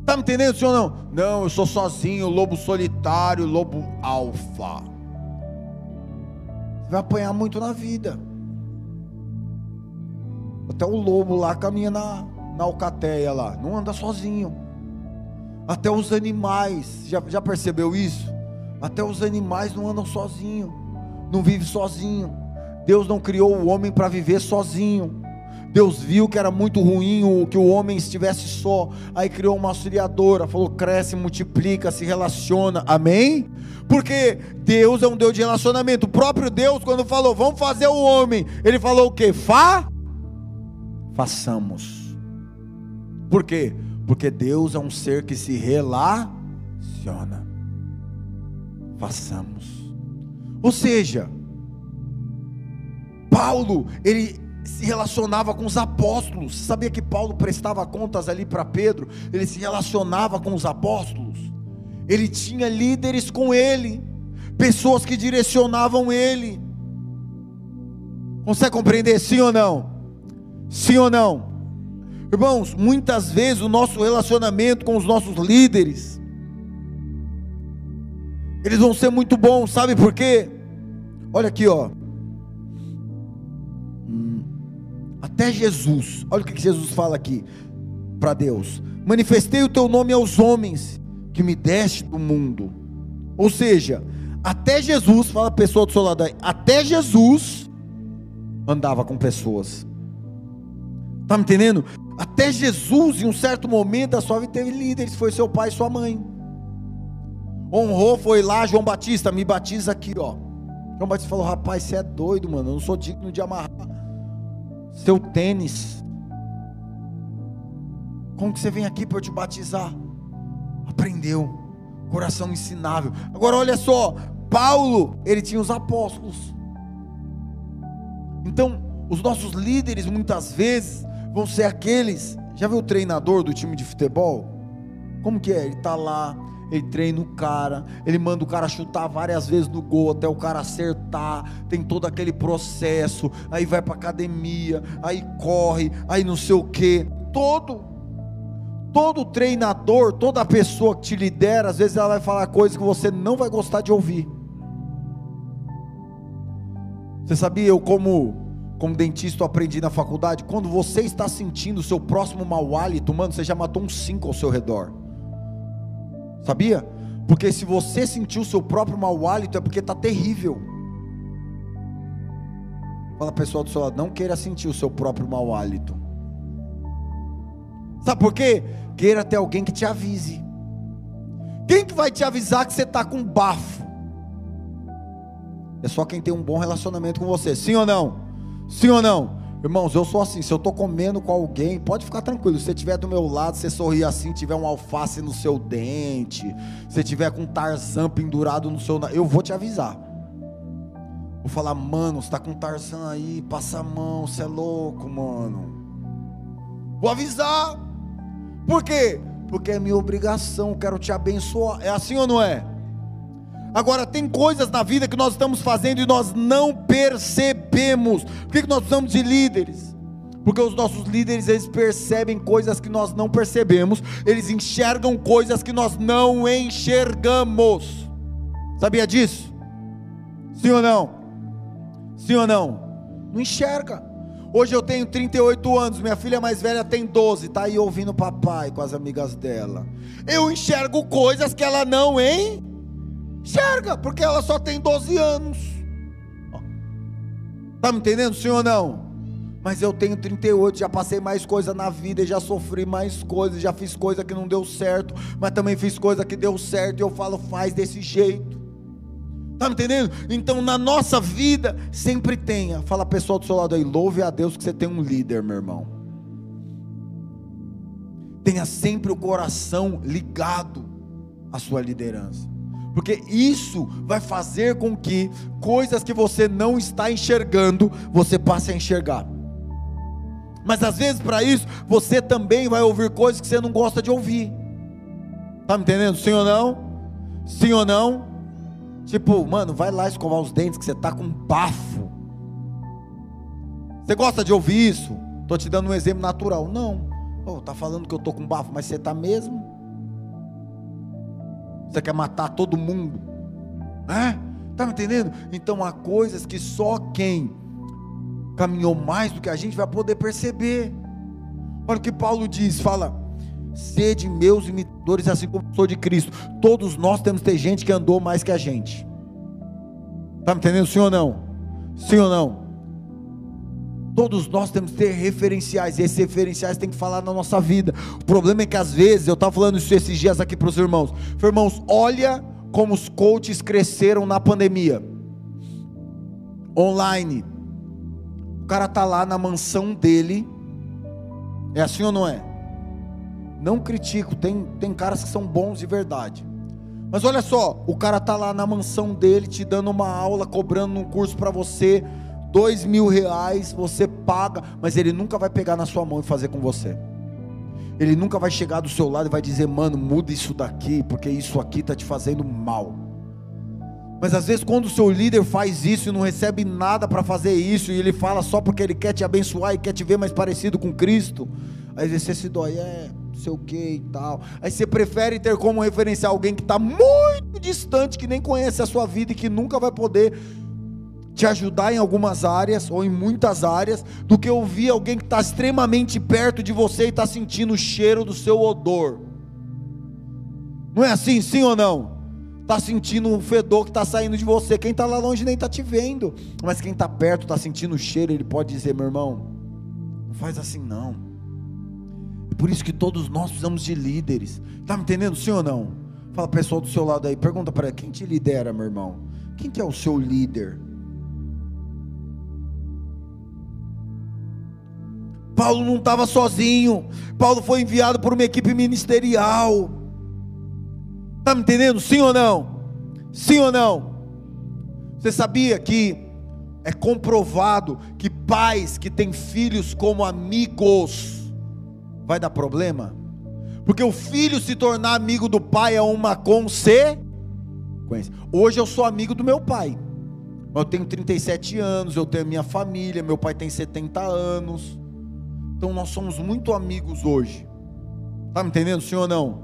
Está me entendendo, senhor? Não, não, eu sou sozinho, lobo solitário, lobo alfa. Vai apanhar muito na vida. Até o lobo lá caminha na, na alcateia lá, não anda sozinho. Até os animais, já, já percebeu isso? Até os animais não andam sozinhos, não vivem sozinho. Deus não criou o homem para viver sozinho. Deus viu que era muito ruim que o homem estivesse só, aí criou uma auxiliadora, falou: cresce, multiplica, se relaciona, amém? Porque Deus é um Deus de relacionamento. O próprio Deus, quando falou, vamos fazer o homem, ele falou o que? Fa? façamos. Por quê? Porque Deus é um ser que se relaciona. Façamos. Ou seja, Paulo, ele se relacionava com os apóstolos. Sabia que Paulo prestava contas ali para Pedro? Ele se relacionava com os apóstolos. Ele tinha líderes com ele, pessoas que direcionavam ele. Consegue compreender sim ou não? Sim ou não? Irmãos, muitas vezes o nosso relacionamento com os nossos líderes eles vão ser muito bons, sabe por quê? Olha aqui, ó. Hum, até Jesus, olha o que Jesus fala aqui para Deus: manifestei o teu nome aos homens que me deste do mundo. Ou seja, até Jesus, fala a pessoa do seu lado aí, até Jesus andava com pessoas. Está me entendendo? Até Jesus, em um certo momento da sua vida, teve líderes, foi seu pai e sua mãe. Honrou, foi lá, João Batista, me batiza aqui, ó. João Batista falou: Rapaz, você é doido, mano. Eu não sou digno de amarrar seu tênis. Como que você vem aqui para eu te batizar? Aprendeu, coração ensinável. Agora olha só, Paulo, ele tinha os apóstolos. Então, os nossos líderes muitas vezes vão ser aqueles. Já viu o treinador do time de futebol? Como que é? Ele está lá, ele treina o cara, ele manda o cara chutar várias vezes no gol até o cara acertar, tem todo aquele processo, aí vai para academia, aí corre, aí não sei o que, todo todo treinador, toda pessoa que te lidera, às vezes ela vai falar coisas que você não vai gostar de ouvir. Você sabia eu como como dentista eu aprendi na faculdade, quando você está sentindo o seu próximo mau hálito, mano, você já matou uns cinco ao seu redor. Sabia? Porque se você sentiu o seu próprio mau hálito, é porque está terrível. Fala pessoal do seu lado, não queira sentir o seu próprio mau hálito. Sabe por quê? Queira ter alguém que te avise. Quem que vai te avisar que você está com bafo? É só quem tem um bom relacionamento com você, sim ou não? Sim ou não? Irmãos, eu sou assim, se eu estou comendo com alguém, pode ficar tranquilo. Se você estiver do meu lado, você sorrir assim, tiver um alface no seu dente, se tiver com um tarzan pendurado no seu. Eu vou te avisar. Vou falar, mano, você está com tarzan aí, passa a mão, você é louco, mano. Vou avisar. Por quê? Porque é minha obrigação, quero te abençoar. É assim ou não é? Agora, tem coisas na vida que nós estamos fazendo e nós não percebemos. Por que nós precisamos de líderes? Porque os nossos líderes, eles percebem coisas que nós não percebemos, eles enxergam coisas que nós não enxergamos. Sabia disso? Sim ou não? Sim ou não? Não enxerga. Hoje eu tenho 38 anos, minha filha mais velha tem 12, está aí ouvindo o papai com as amigas dela. Eu enxergo coisas que ela não enxerga Enxerga, porque ela só tem 12 anos. Está me entendendo, sim ou não? Mas eu tenho 38, já passei mais coisa na vida, já sofri mais coisas, já fiz coisa que não deu certo, mas também fiz coisa que deu certo, e eu falo, faz desse jeito. Está me entendendo? Então na nossa vida sempre tenha. Fala a pessoa do seu lado aí, louve a Deus que você tem um líder, meu irmão. Tenha sempre o coração ligado à sua liderança porque isso vai fazer com que coisas que você não está enxergando, você passe a enxergar. Mas às vezes para isso, você também vai ouvir coisas que você não gosta de ouvir. Tá me entendendo? Sim ou não? Sim ou não? Tipo, mano, vai lá escovar os dentes que você tá com bafo. Você gosta de ouvir isso? Tô te dando um exemplo natural. Não. Oh, tá falando que eu tô com bafo, mas você tá mesmo? Você quer matar todo mundo? É? Tá me entendendo? Então há coisas que só quem caminhou mais do que a gente vai poder perceber. Olha o que Paulo diz, fala: sede meus imitadores, assim como sou de Cristo. Todos nós temos que ter gente que andou mais que a gente. Tá me entendendo? Sim ou não? Sim ou não? Todos nós temos que ter referenciais, e esses referenciais têm que falar na nossa vida. O problema é que às vezes, eu estava falando isso esses dias aqui para os irmãos. Irmãos, olha como os coaches cresceram na pandemia. Online. O cara tá lá na mansão dele, É assim ou não é? Não critico, tem, tem caras que são bons de verdade. Mas olha só, o cara tá lá na mansão dele te dando uma aula, cobrando um curso para você, dois mil reais, você paga, mas ele nunca vai pegar na sua mão e fazer com você. Ele nunca vai chegar do seu lado e vai dizer, mano, muda isso daqui, porque isso aqui está te fazendo mal. Mas às vezes, quando o seu líder faz isso e não recebe nada para fazer isso, e ele fala só porque ele quer te abençoar e quer te ver mais parecido com Cristo, aí você se dói, é, não sei o que e tal. Aí você prefere ter como referenciar alguém que está muito distante, que nem conhece a sua vida e que nunca vai poder te ajudar em algumas áreas ou em muitas áreas, do que ouvir alguém que está extremamente perto de você e está sentindo o cheiro do seu odor. Não é assim, sim ou não? Está sentindo o fedor que está saindo de você. Quem está lá longe nem está te vendo, mas quem está perto está sentindo o cheiro. Ele pode dizer, meu irmão, não faz assim não. É por isso que todos nós precisamos de líderes. Está me entendendo, sim ou não? Fala pessoal do seu lado aí, pergunta para quem te lidera, meu irmão? Quem que é o seu líder? Paulo não estava sozinho. Paulo foi enviado por uma equipe ministerial. Está me entendendo? Sim ou não? Sim ou não? Você sabia que é comprovado que pais que têm filhos como amigos vai dar problema? Porque o filho se tornar amigo do pai é uma consequência. Hoje eu sou amigo do meu pai. Eu tenho 37 anos, eu tenho minha família, meu pai tem 70 anos. Então nós somos muito amigos hoje. Tá me entendendo, senhor ou não?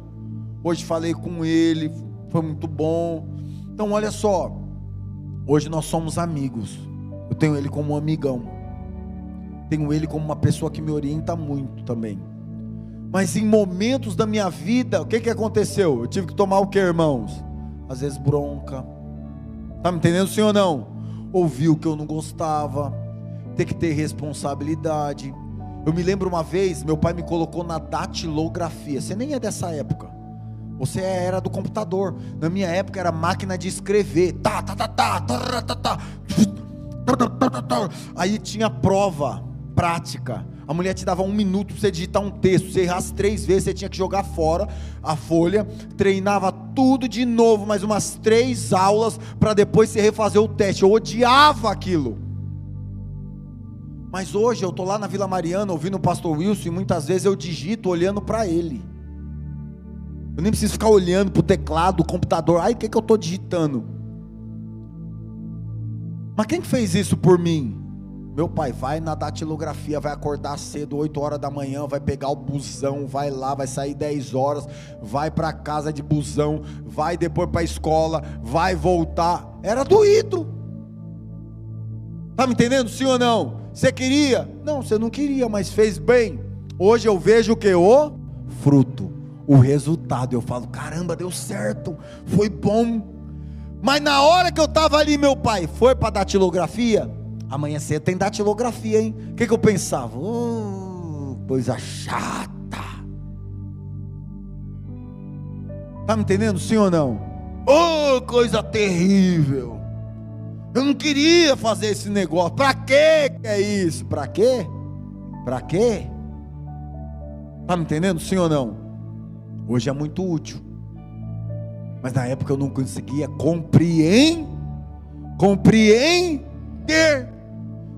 Hoje falei com ele, foi muito bom. Então olha só, hoje nós somos amigos. Eu tenho ele como um amigão. Tenho ele como uma pessoa que me orienta muito também. Mas em momentos da minha vida, o que que aconteceu? Eu tive que tomar o que, irmãos? Às vezes bronca. Tá me entendendo, senhor ou não? Ouvir o que eu não gostava, ter que ter responsabilidade eu me lembro uma vez, meu pai me colocou na datilografia. Você nem é dessa época. Você era do computador. Na minha época era máquina de escrever. Tá, tá, tá, tá, tá, tá, tá. Aí tinha prova prática. A mulher te dava um minuto para você digitar um texto. Você errasse três vezes, você tinha que jogar fora a folha. Treinava tudo de novo, mais umas três aulas para depois você refazer o teste. Eu odiava aquilo. Mas hoje eu estou lá na Vila Mariana ouvindo o pastor Wilson e muitas vezes eu digito olhando para ele. Eu nem preciso ficar olhando para o teclado, o computador. Ai, o que, que eu estou digitando? Mas quem fez isso por mim? Meu pai vai na datilografia, vai acordar cedo, 8 horas da manhã, vai pegar o busão, vai lá, vai sair 10 horas, vai para casa de busão, vai depois para a escola, vai voltar. Era doído. Tá me entendendo? Sim ou não? Você queria? Não, você não queria, mas fez bem. Hoje eu vejo o que? O fruto, o resultado. Eu falo, caramba, deu certo, foi bom. Mas na hora que eu estava ali, meu pai foi para datilografia. Amanhã cedo tem datilografia, hein? O que, que eu pensava? Oh, coisa chata. Tá me entendendo, sim ou não? Oh, coisa terrível. Eu não queria fazer esse negócio. Para que é isso? Para quê? Para quê? Tá me entendendo? Sim ou não? Hoje é muito útil. Mas na época eu não conseguia compreender. Compreender.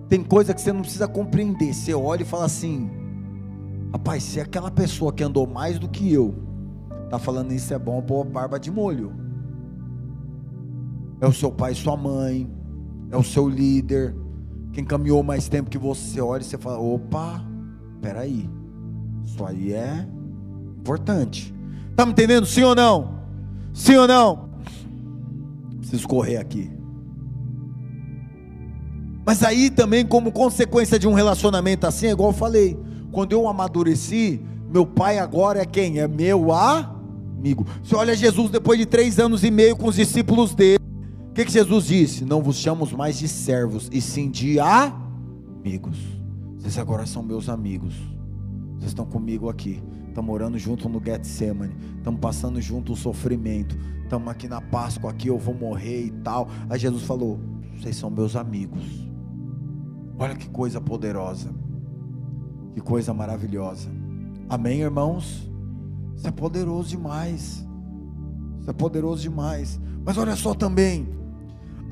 Tem coisa que você não precisa compreender. Você olha e fala assim: Rapaz, se aquela pessoa que andou mais do que eu está falando isso é bom, pôr barba de molho. É o seu pai e sua mãe é o seu líder, quem caminhou mais tempo que você olha e você fala: opa, peraí, isso aí é importante. Está me entendendo? Sim ou não? Sim ou não? Preciso correr aqui. Mas aí também, como consequência de um relacionamento assim, é igual eu falei, quando eu amadureci, meu pai agora é quem? É meu amigo. Você olha Jesus depois de três anos e meio com os discípulos dele o que, que Jesus disse? Não vos chamamos mais de servos, e sim de amigos. Vocês agora são meus amigos. Vocês estão comigo aqui. Estamos morando junto no Getsemane. Estamos passando junto o sofrimento. Estamos aqui na Páscoa, aqui eu vou morrer e tal. Aí Jesus falou: Vocês são meus amigos. Olha que coisa poderosa. Que coisa maravilhosa. Amém, irmãos? Isso é poderoso demais. Isso é poderoso demais. Mas olha só também,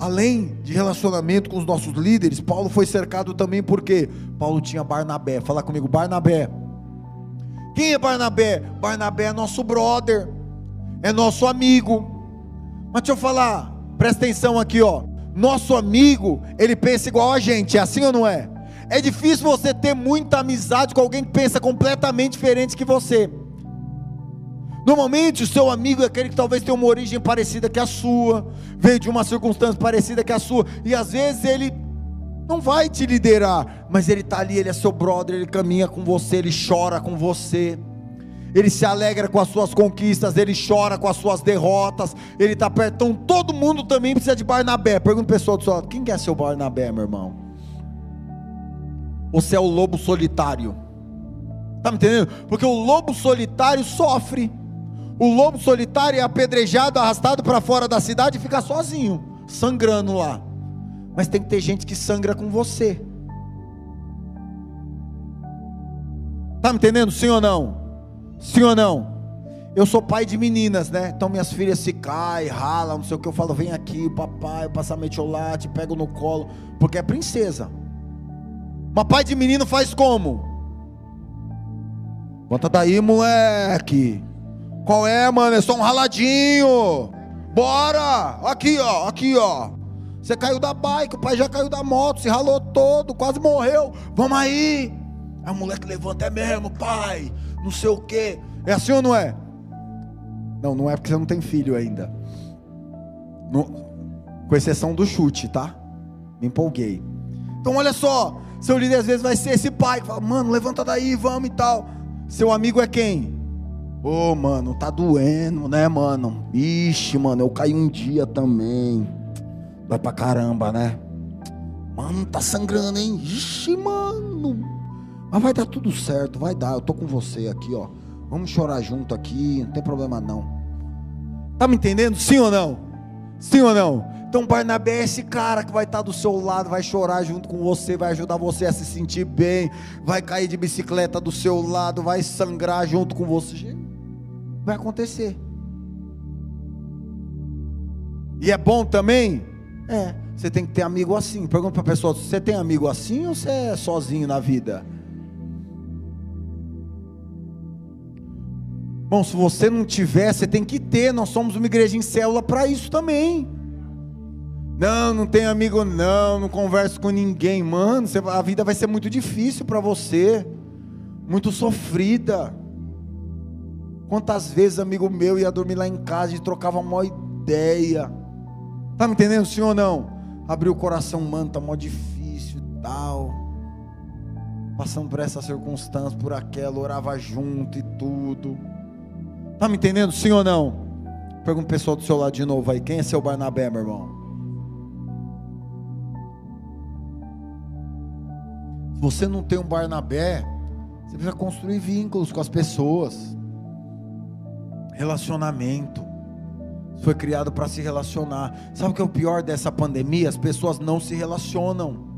além de relacionamento com os nossos líderes, Paulo foi cercado também porque Paulo tinha Barnabé. Fala comigo, Barnabé. Quem é Barnabé? Barnabé é nosso brother, é nosso amigo. Mas deixa eu falar, presta atenção aqui, ó. Nosso amigo, ele pensa igual a gente, é assim ou não é? É difícil você ter muita amizade com alguém que pensa completamente diferente que você. Normalmente o seu amigo é aquele que talvez tenha uma origem parecida que a sua, veio de uma circunstância parecida que a sua, e às vezes ele não vai te liderar, mas ele está ali, ele é seu brother, ele caminha com você, ele chora com você, ele se alegra com as suas conquistas, ele chora com as suas derrotas, ele está perto. Então todo mundo também precisa de Barnabé. Pergunta o pessoal do seu lado: quem é seu Barnabé, meu irmão? Você é o lobo solitário? Está me entendendo? Porque o lobo solitário sofre. O lobo solitário é apedrejado, arrastado para fora da cidade e fica sozinho, sangrando lá. Mas tem que ter gente que sangra com você. Tá me entendendo? Sim ou não? Sim ou não? Eu sou pai de meninas, né? Então minhas filhas se caem, ralam, não sei o que. Eu falo, vem aqui, papai, passa metiolate, pego no colo, porque é princesa. Mas pai de menino faz como? Conta daí, moleque. Qual é, mano? É só um raladinho. Bora! Aqui, ó, aqui, ó. Você caiu da bike, o pai já caiu da moto, se ralou todo, quase morreu. Vamos aí. Aí o moleque levanta, é mesmo, pai. Não sei o quê. É assim ou não é? Não, não é porque você não tem filho ainda. No, com exceção do chute, tá? Me empolguei. Então olha só, seu líder às vezes vai ser esse pai que fala, mano, levanta daí, vamos e tal. Seu amigo é quem? Ô, oh, mano, tá doendo, né, mano? Ixi, mano, eu caí um dia também. Vai pra caramba, né? Mano, tá sangrando, hein? Ixi, mano. Mas vai dar tudo certo, vai dar. Eu tô com você aqui, ó. Vamos chorar junto aqui, não tem problema não. Tá me entendendo? Sim ou não? Sim ou não? Então Barnabé é esse cara que vai estar do seu lado, vai chorar junto com você, vai ajudar você a se sentir bem, vai cair de bicicleta do seu lado, vai sangrar junto com você vai acontecer. E é bom também? É, você tem que ter amigo assim. Pergunta para a pessoa: você tem amigo assim ou você é sozinho na vida? Bom, se você não tiver, você tem que ter. Nós somos uma igreja em célula para isso também. Não, não tem amigo, não, não converso com ninguém, mano. A vida vai ser muito difícil para você, muito sofrida. Quantas vezes amigo meu ia dormir lá em casa e trocava uma ideia. Tá me entendendo, senhor ou não? Abriu o coração, mano, tá mó difícil tal. Passando por essa circunstância, por aquela, orava junto e tudo. Tá me entendendo, sim ou não? Pergunta o pessoal do seu lado de novo aí, quem é seu Barnabé, meu irmão? Se você não tem um Barnabé, você precisa construir vínculos com as pessoas. Relacionamento. Foi criado para se relacionar. Sabe o que é o pior dessa pandemia? As pessoas não se relacionam.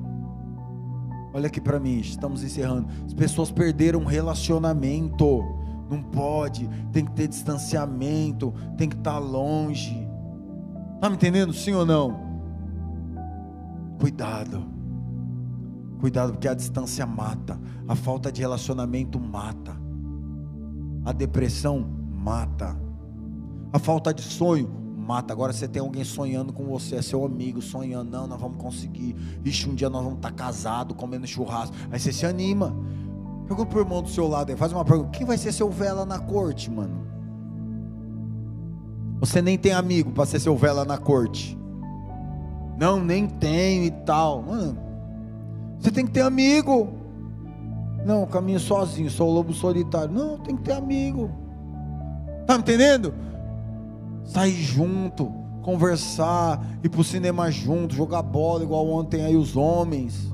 Olha aqui para mim, estamos encerrando. As pessoas perderam relacionamento. Não pode, tem que ter distanciamento, tem que estar tá longe. Está me entendendo? Sim ou não? Cuidado. Cuidado, porque a distância mata. A falta de relacionamento mata. A depressão mata. A falta de sonho mata. Agora você tem alguém sonhando com você, é seu amigo sonhando, não, nós vamos conseguir. Ixi, um dia nós vamos estar casados, comendo churrasco. Aí você se anima. Pergunta pro irmão do seu lado aí, faz uma pergunta: quem vai ser seu vela na corte, mano? Você nem tem amigo para ser seu vela na corte. Não, nem tenho e tal. Mano, você tem que ter amigo. Não, caminho sozinho, sou o lobo solitário. Não, tem que ter amigo. Está me entendendo? Sair junto, conversar, ir para o cinema junto, jogar bola igual ontem aí os homens.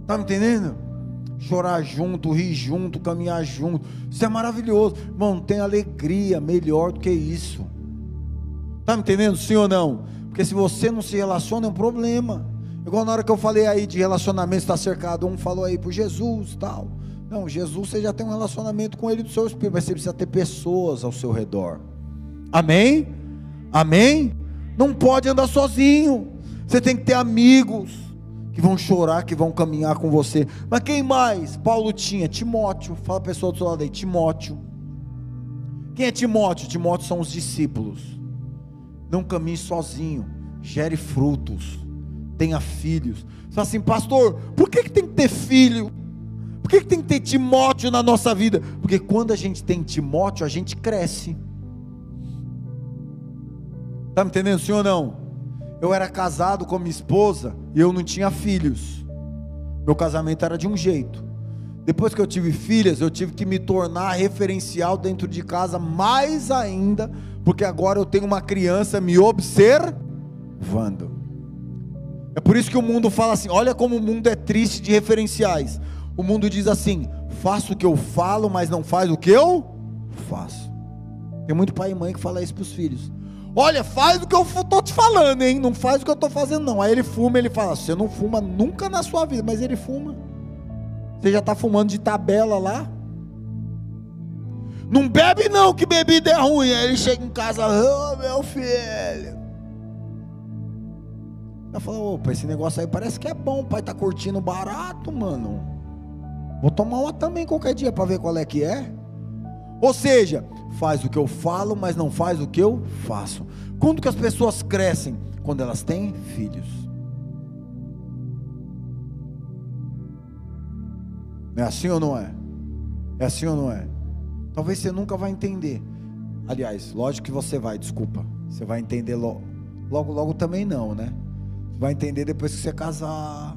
Está me entendendo? Chorar junto, rir junto, caminhar junto. Isso é maravilhoso. Irmão, tem alegria melhor do que isso. Está me entendendo? Sim ou não? Porque se você não se relaciona, é um problema. Igual na hora que eu falei aí de relacionamento, está cercado. Um falou aí por Jesus tal. Não, Jesus você já tem um relacionamento com Ele do seu Espírito, mas você precisa ter pessoas ao seu redor. Amém? Amém? Não pode andar sozinho. Você tem que ter amigos que vão chorar, que vão caminhar com você. Mas quem mais? Paulo tinha Timóteo. Fala a pessoa do seu lado aí, Timóteo. Quem é Timóteo? Timóteo são os discípulos. Não caminhe sozinho, gere frutos, tenha filhos. Você fala assim, pastor, por que, que tem que ter filho? Que, que tem que ter Timóteo na nossa vida? Porque quando a gente tem Timóteo, a gente cresce. Está me entendendo, sim ou não? Eu era casado com minha esposa e eu não tinha filhos. Meu casamento era de um jeito. Depois que eu tive filhas, eu tive que me tornar referencial dentro de casa mais ainda, porque agora eu tenho uma criança me observando. É por isso que o mundo fala assim: olha como o mundo é triste de referenciais. O mundo diz assim: faço o que eu falo, mas não faz o que eu faço. Tem muito pai e mãe que fala isso para os filhos. Olha, faz o que eu estou te falando, hein? Não faz o que eu estou fazendo, não. Aí ele fuma, ele fala: Você não fuma nunca na sua vida, mas ele fuma. Você já está fumando de tabela lá? Não bebe, não, que bebida é ruim. Aí ele chega em casa: Ô oh, meu filho. Ela fala: Opa, esse negócio aí parece que é bom. O pai tá curtindo barato, mano. Vou tomar uma também qualquer dia para ver qual é que é. Ou seja, faz o que eu falo, mas não faz o que eu faço. Quando que as pessoas crescem? Quando elas têm filhos. É assim ou não é? É assim ou não é? Talvez você nunca vai entender. Aliás, lógico que você vai, desculpa. Você vai entender logo. Logo, logo também não, né? Você vai entender depois que você casar.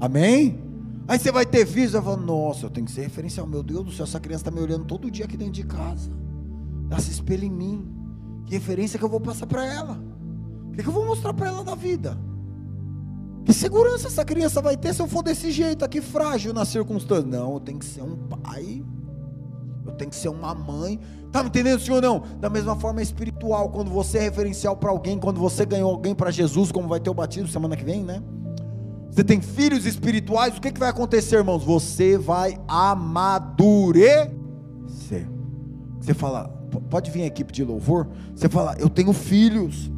Amém? Aí você vai ter filhos, vai falar, nossa, eu tenho que ser referencial. Meu Deus do céu, essa criança está me olhando todo dia aqui dentro de casa. Ela se espelha em mim. Que referência que eu vou passar para ela? O que, que eu vou mostrar para ela da vida? Que segurança essa criança vai ter se eu for desse jeito aqui, frágil na circunstância? Não, eu tenho que ser um pai. Eu tenho que ser uma mãe. Tá me entendendo, senhor? Não. Da mesma forma espiritual, quando você é referencial para alguém, quando você ganhou alguém para Jesus, como vai ter o batismo semana que vem, né? Você tem filhos espirituais, o que, que vai acontecer, irmãos? Você vai amadurecer. Você fala, pode vir a equipe de louvor. Você fala, eu tenho filhos.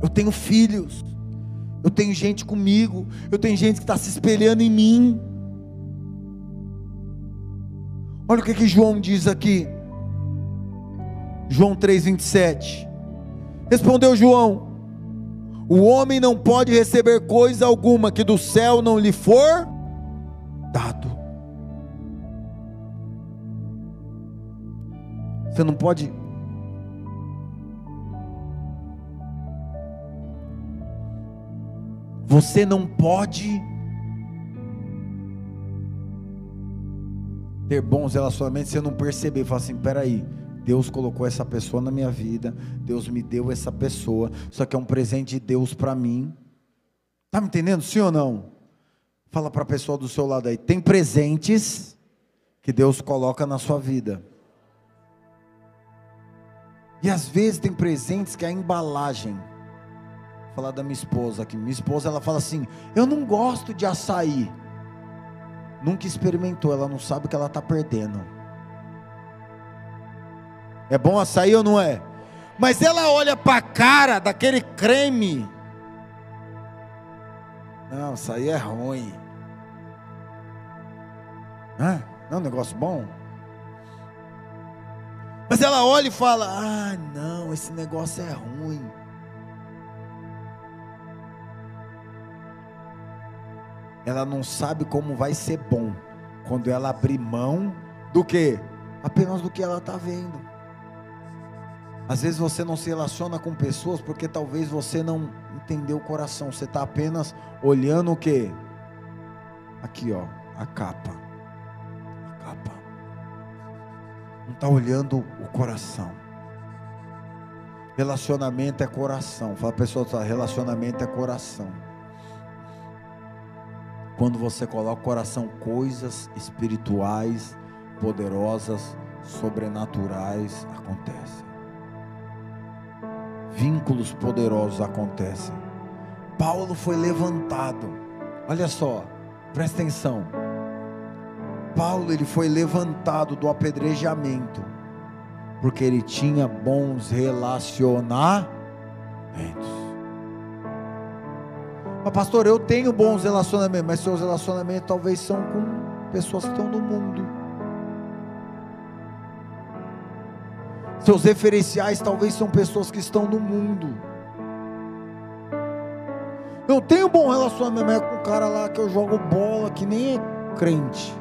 Eu tenho filhos. Eu tenho gente comigo. Eu tenho gente que está se espelhando em mim. Olha o que, que João diz aqui. João 3,27. Respondeu João: O homem não pode receber coisa alguma que do céu não lhe for dado. Você não pode. Você não pode ter bons relacionamentos você não perceber. Fala assim: peraí, Deus colocou essa pessoa na minha vida, Deus me deu essa pessoa, só que é um presente de Deus para mim. Está me entendendo, sim ou não? Fala para a pessoa do seu lado aí: tem presentes que Deus coloca na sua vida. E às vezes tem presentes que é a embalagem. Vou falar da minha esposa aqui. Minha esposa ela fala assim: Eu não gosto de açaí. Nunca experimentou, ela não sabe o que ela está perdendo. É bom açaí ou não é? Mas ela olha para a cara daquele creme. Não, açaí é ruim. Hã? Não é um negócio bom? Mas ela olha e fala: Ah, não, esse negócio é ruim. Ela não sabe como vai ser bom quando ela abrir mão do que? Apenas do que ela está vendo. Às vezes você não se relaciona com pessoas porque talvez você não entendeu o coração. Você está apenas olhando o que? Aqui, ó, a capa. não está olhando o coração. Relacionamento é coração. Fala pessoal, relacionamento é coração. Quando você coloca o coração, coisas espirituais, poderosas, sobrenaturais acontecem. Vínculos poderosos acontecem. Paulo foi levantado. Olha só, presta atenção. Paulo ele foi levantado do apedrejamento porque ele tinha bons relacionamentos. Mas pastor, eu tenho bons relacionamentos, mas seus relacionamentos talvez são com pessoas que estão no mundo. Seus referenciais talvez são pessoas que estão no mundo. Eu tenho um bom relacionamento com o cara lá que eu jogo bola, que nem é crente.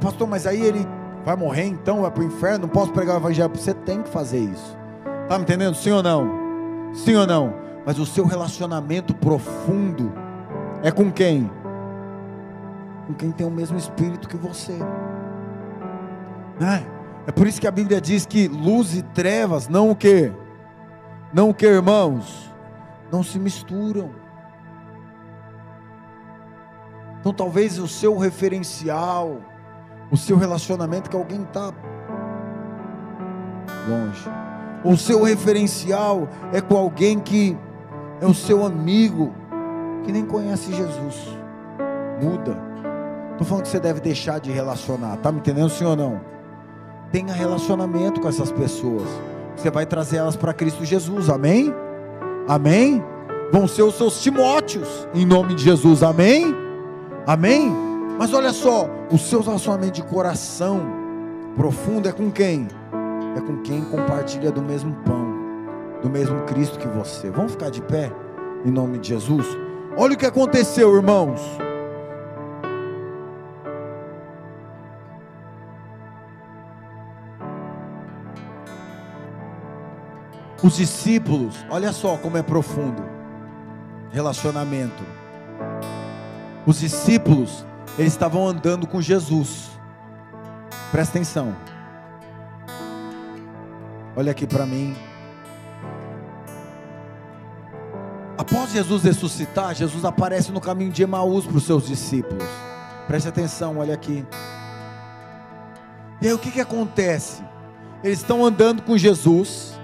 Pastor, mas aí ele vai morrer então, vai para o inferno, não posso pregar o evangelho. Você tem que fazer isso. Está me entendendo? Sim ou não? Sim ou não? Mas o seu relacionamento profundo é com quem? Com quem tem o mesmo espírito que você. É, é por isso que a Bíblia diz que luz e trevas não o que? Não o que, irmãos? Não se misturam. Então talvez o seu referencial, o seu relacionamento que alguém está longe. O seu referencial é com alguém que é o seu amigo, que nem conhece Jesus. Muda. Estou falando que você deve deixar de relacionar. Está me entendendo, sim ou não? Tenha relacionamento com essas pessoas. Você vai trazer elas para Cristo Jesus. Amém? Amém? Vão ser os seus Timóteos. Em nome de Jesus. Amém? Amém? Mas olha só, o seu relacionamento de coração profundo é com quem? É com quem compartilha do mesmo pão, do mesmo Cristo que você. Vamos ficar de pé em nome de Jesus? Olha o que aconteceu, irmãos. Os discípulos, olha só como é profundo relacionamento. Os discípulos eles estavam andando com Jesus. Presta atenção. Olha aqui para mim. Após Jesus ressuscitar, Jesus aparece no caminho de Emaús para os seus discípulos. Preste atenção, olha aqui. E aí o que, que acontece? Eles estão andando com Jesus.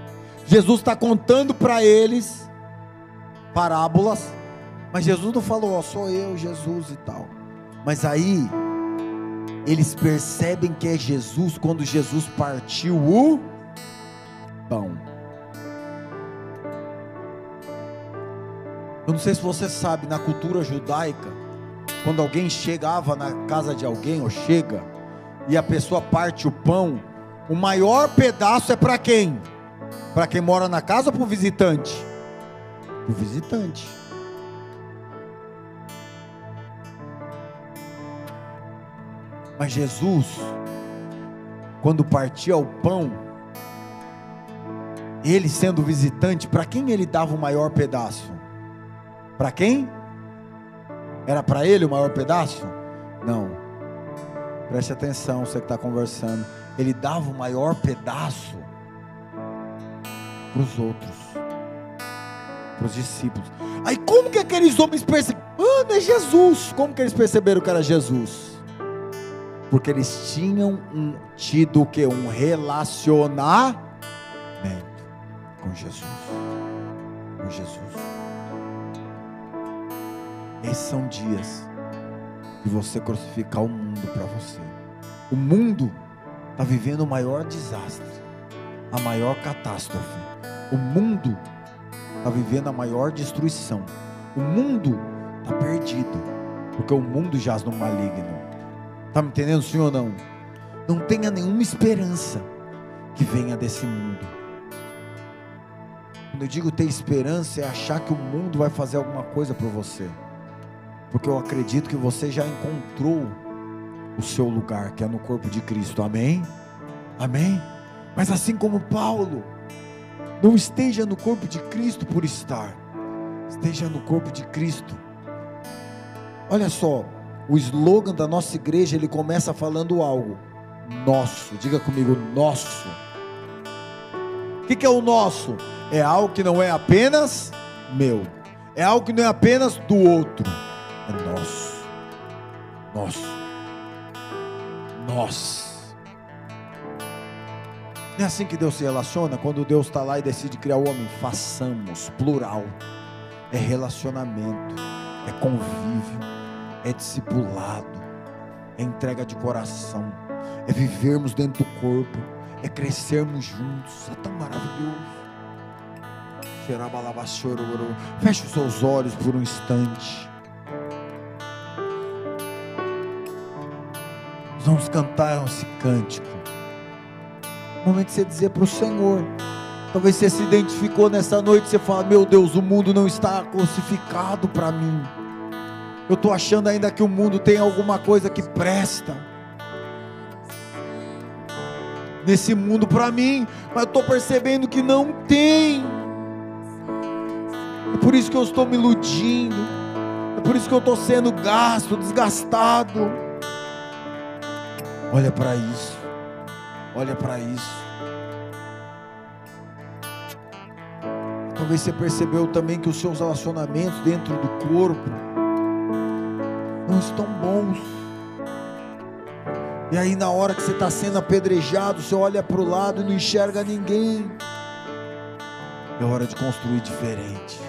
Jesus está contando para eles parábolas. Mas Jesus não falou, ó, sou eu, Jesus e tal. Mas aí eles percebem que é Jesus quando Jesus partiu o pão. Eu não sei se você sabe, na cultura judaica, quando alguém chegava na casa de alguém ou chega e a pessoa parte o pão, o maior pedaço é para quem? Para quem mora na casa ou para o visitante? Para o visitante. Mas Jesus, quando partia o pão, ele sendo visitante, para quem ele dava o maior pedaço? Para quem? Era para ele o maior pedaço? Não. Preste atenção, você que está conversando. Ele dava o maior pedaço para os outros, para os discípulos. Aí como que aqueles homens perceberam? Ah, é Jesus. Como que eles perceberam que era Jesus? porque eles tinham um, tido o que? Um relacionamento com Jesus. Com Jesus. Esses são dias de você crucificar o mundo para você. O mundo está vivendo o maior desastre, a maior catástrofe. O mundo está vivendo a maior destruição. O mundo está perdido, porque o mundo jaz no maligno. Está me entendendo, senhor não? Não tenha nenhuma esperança que venha desse mundo. Quando eu digo ter esperança, é achar que o mundo vai fazer alguma coisa por você. Porque eu acredito que você já encontrou o seu lugar, que é no corpo de Cristo. Amém? Amém? Mas assim como Paulo, não esteja no corpo de Cristo por estar, esteja no corpo de Cristo. Olha só, o slogan da nossa igreja, ele começa falando algo nosso. Diga comigo, nosso. O que, que é o nosso? É algo que não é apenas meu. É algo que não é apenas do outro. É nosso. Nosso. Nós. Não é assim que Deus se relaciona? Quando Deus está lá e decide criar o homem, façamos, plural. É relacionamento, é convívio é discipulado, é entrega de coração, é vivermos dentro do corpo, é crescermos juntos. É tão maravilhoso. Feche os seus olhos por um instante. vamos cantar esse cântico. Momento de você dizer para o Senhor. Talvez você se identificou nessa noite, você fala: Meu Deus, o mundo não está crucificado para mim. Eu estou achando ainda que o mundo tem alguma coisa que presta nesse mundo para mim, mas eu estou percebendo que não tem. É por isso que eu estou me iludindo, é por isso que eu estou sendo gasto, desgastado. Olha para isso, olha para isso. Talvez você percebeu também que os seus relacionamentos dentro do corpo não estão bons. E aí, na hora que você está sendo apedrejado, você olha para o lado e não enxerga ninguém. É hora de construir diferente.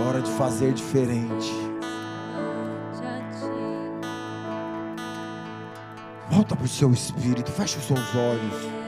É hora de fazer diferente. Volta para o seu espírito, fecha os seus olhos.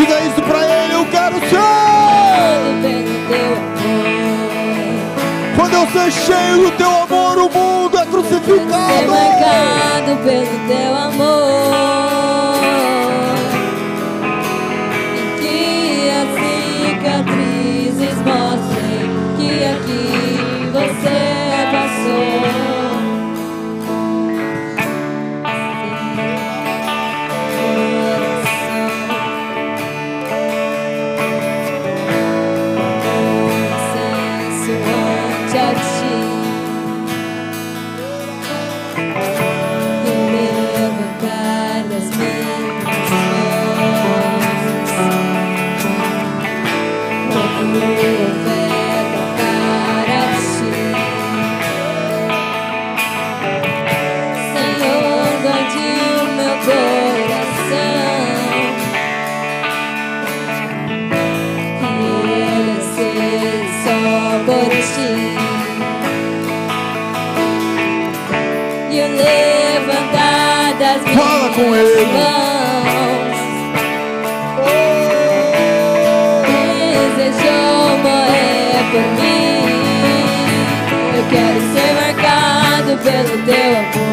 Diga isso pra ele, eu quero ser. Quando eu ser cheio do teu amor, o mundo é crucificado. Ser marcado pelo teu amor. com ele. pelo teu amor.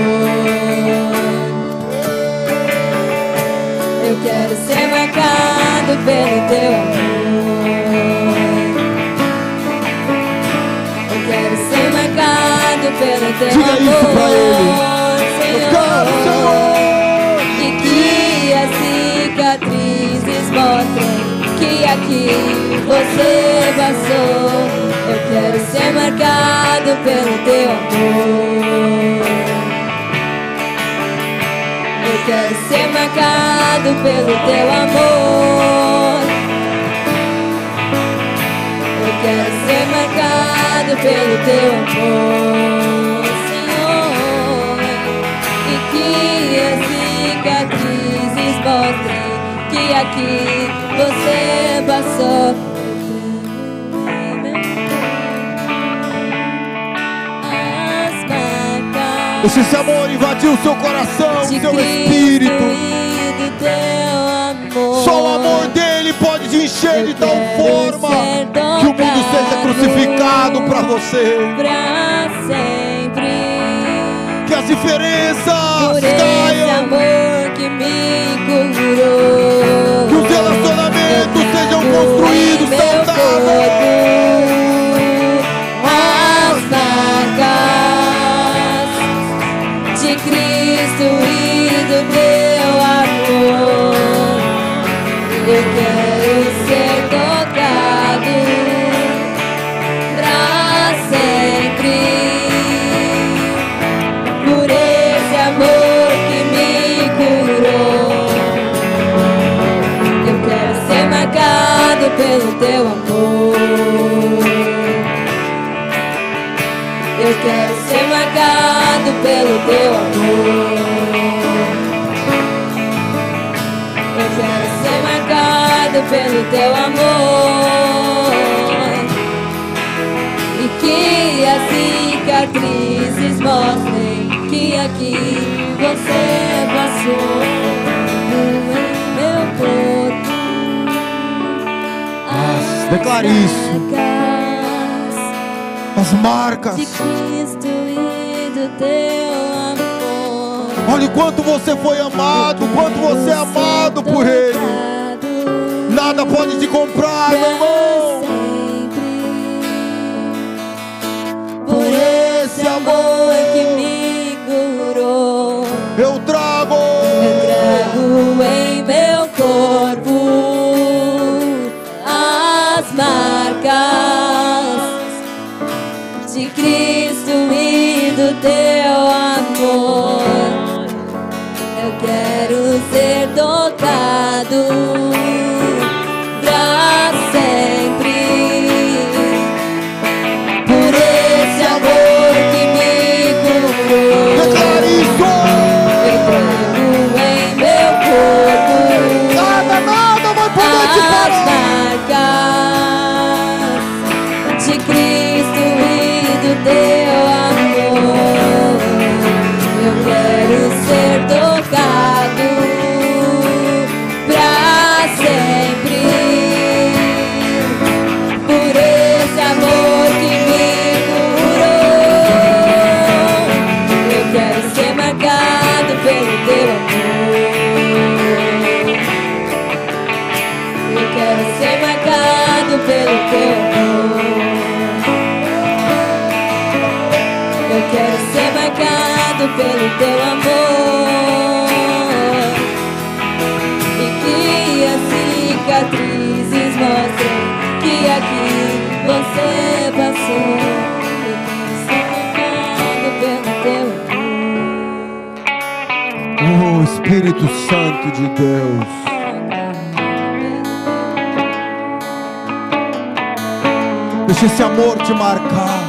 Eu quero ser marcado pelo teu amor. Eu quero ser marcado pelo teu Diga amor. Diga isso pra ele. Senhor. Eu quero, Senhor. que você passou. Eu quero ser marcado pelo teu amor. Eu quero ser marcado pelo teu amor. Eu quero ser marcado pelo teu amor, Senhor. E que as cicatrizes botem que aqui você passou. Esse amor invadir o seu coração, de seu espírito. Só o amor dele pode te encher de tal forma que o mundo seja crucificado para você. Pra sempre. Que as diferenças caiam. Que me curou. Que os relacionamentos sejam construídos saudáveis. Pelo teu amor. Eu quero ser marcado pelo teu amor. Eu quero ser marcado pelo teu amor. E que as cicatrizes mostrem que aqui você passou. Declare isso. As marcas. de Cristo do teu amor. Olha o quanto você foi amado, o quanto você é amado por Ele. Nada pode te comprar, pelo teu amor. E que as cicatrizes mostrem que aqui você passou. Eu marcado pelo teu amor. Oh, Espírito Santo de Deus. Deixa esse amor te marcar.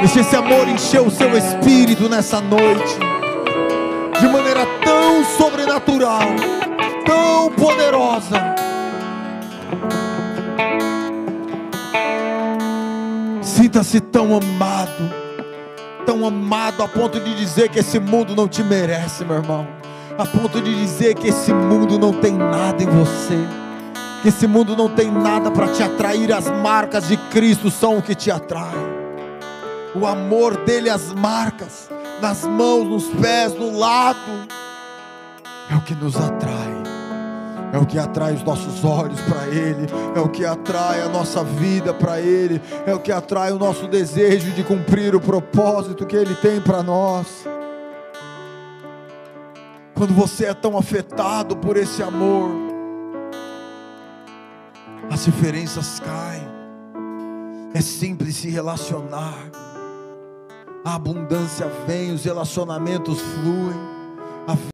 Deixa esse amor encher o seu espírito nessa noite. De maneira tão sobrenatural, tão poderosa. Sinta-se tão amado, tão amado a ponto de dizer que esse mundo não te merece, meu irmão. A ponto de dizer que esse mundo não tem nada em você. Que esse mundo não tem nada para te atrair, as marcas de Cristo são o que te atrai. O amor dele, as marcas, nas mãos, nos pés, no lado, é o que nos atrai. É o que atrai os nossos olhos para Ele, é o que atrai a nossa vida para Ele, é o que atrai o nosso desejo de cumprir o propósito que Ele tem para nós. Quando você é tão afetado por esse amor, as diferenças caem, é simples se relacionar, a abundância vem, os relacionamentos fluem.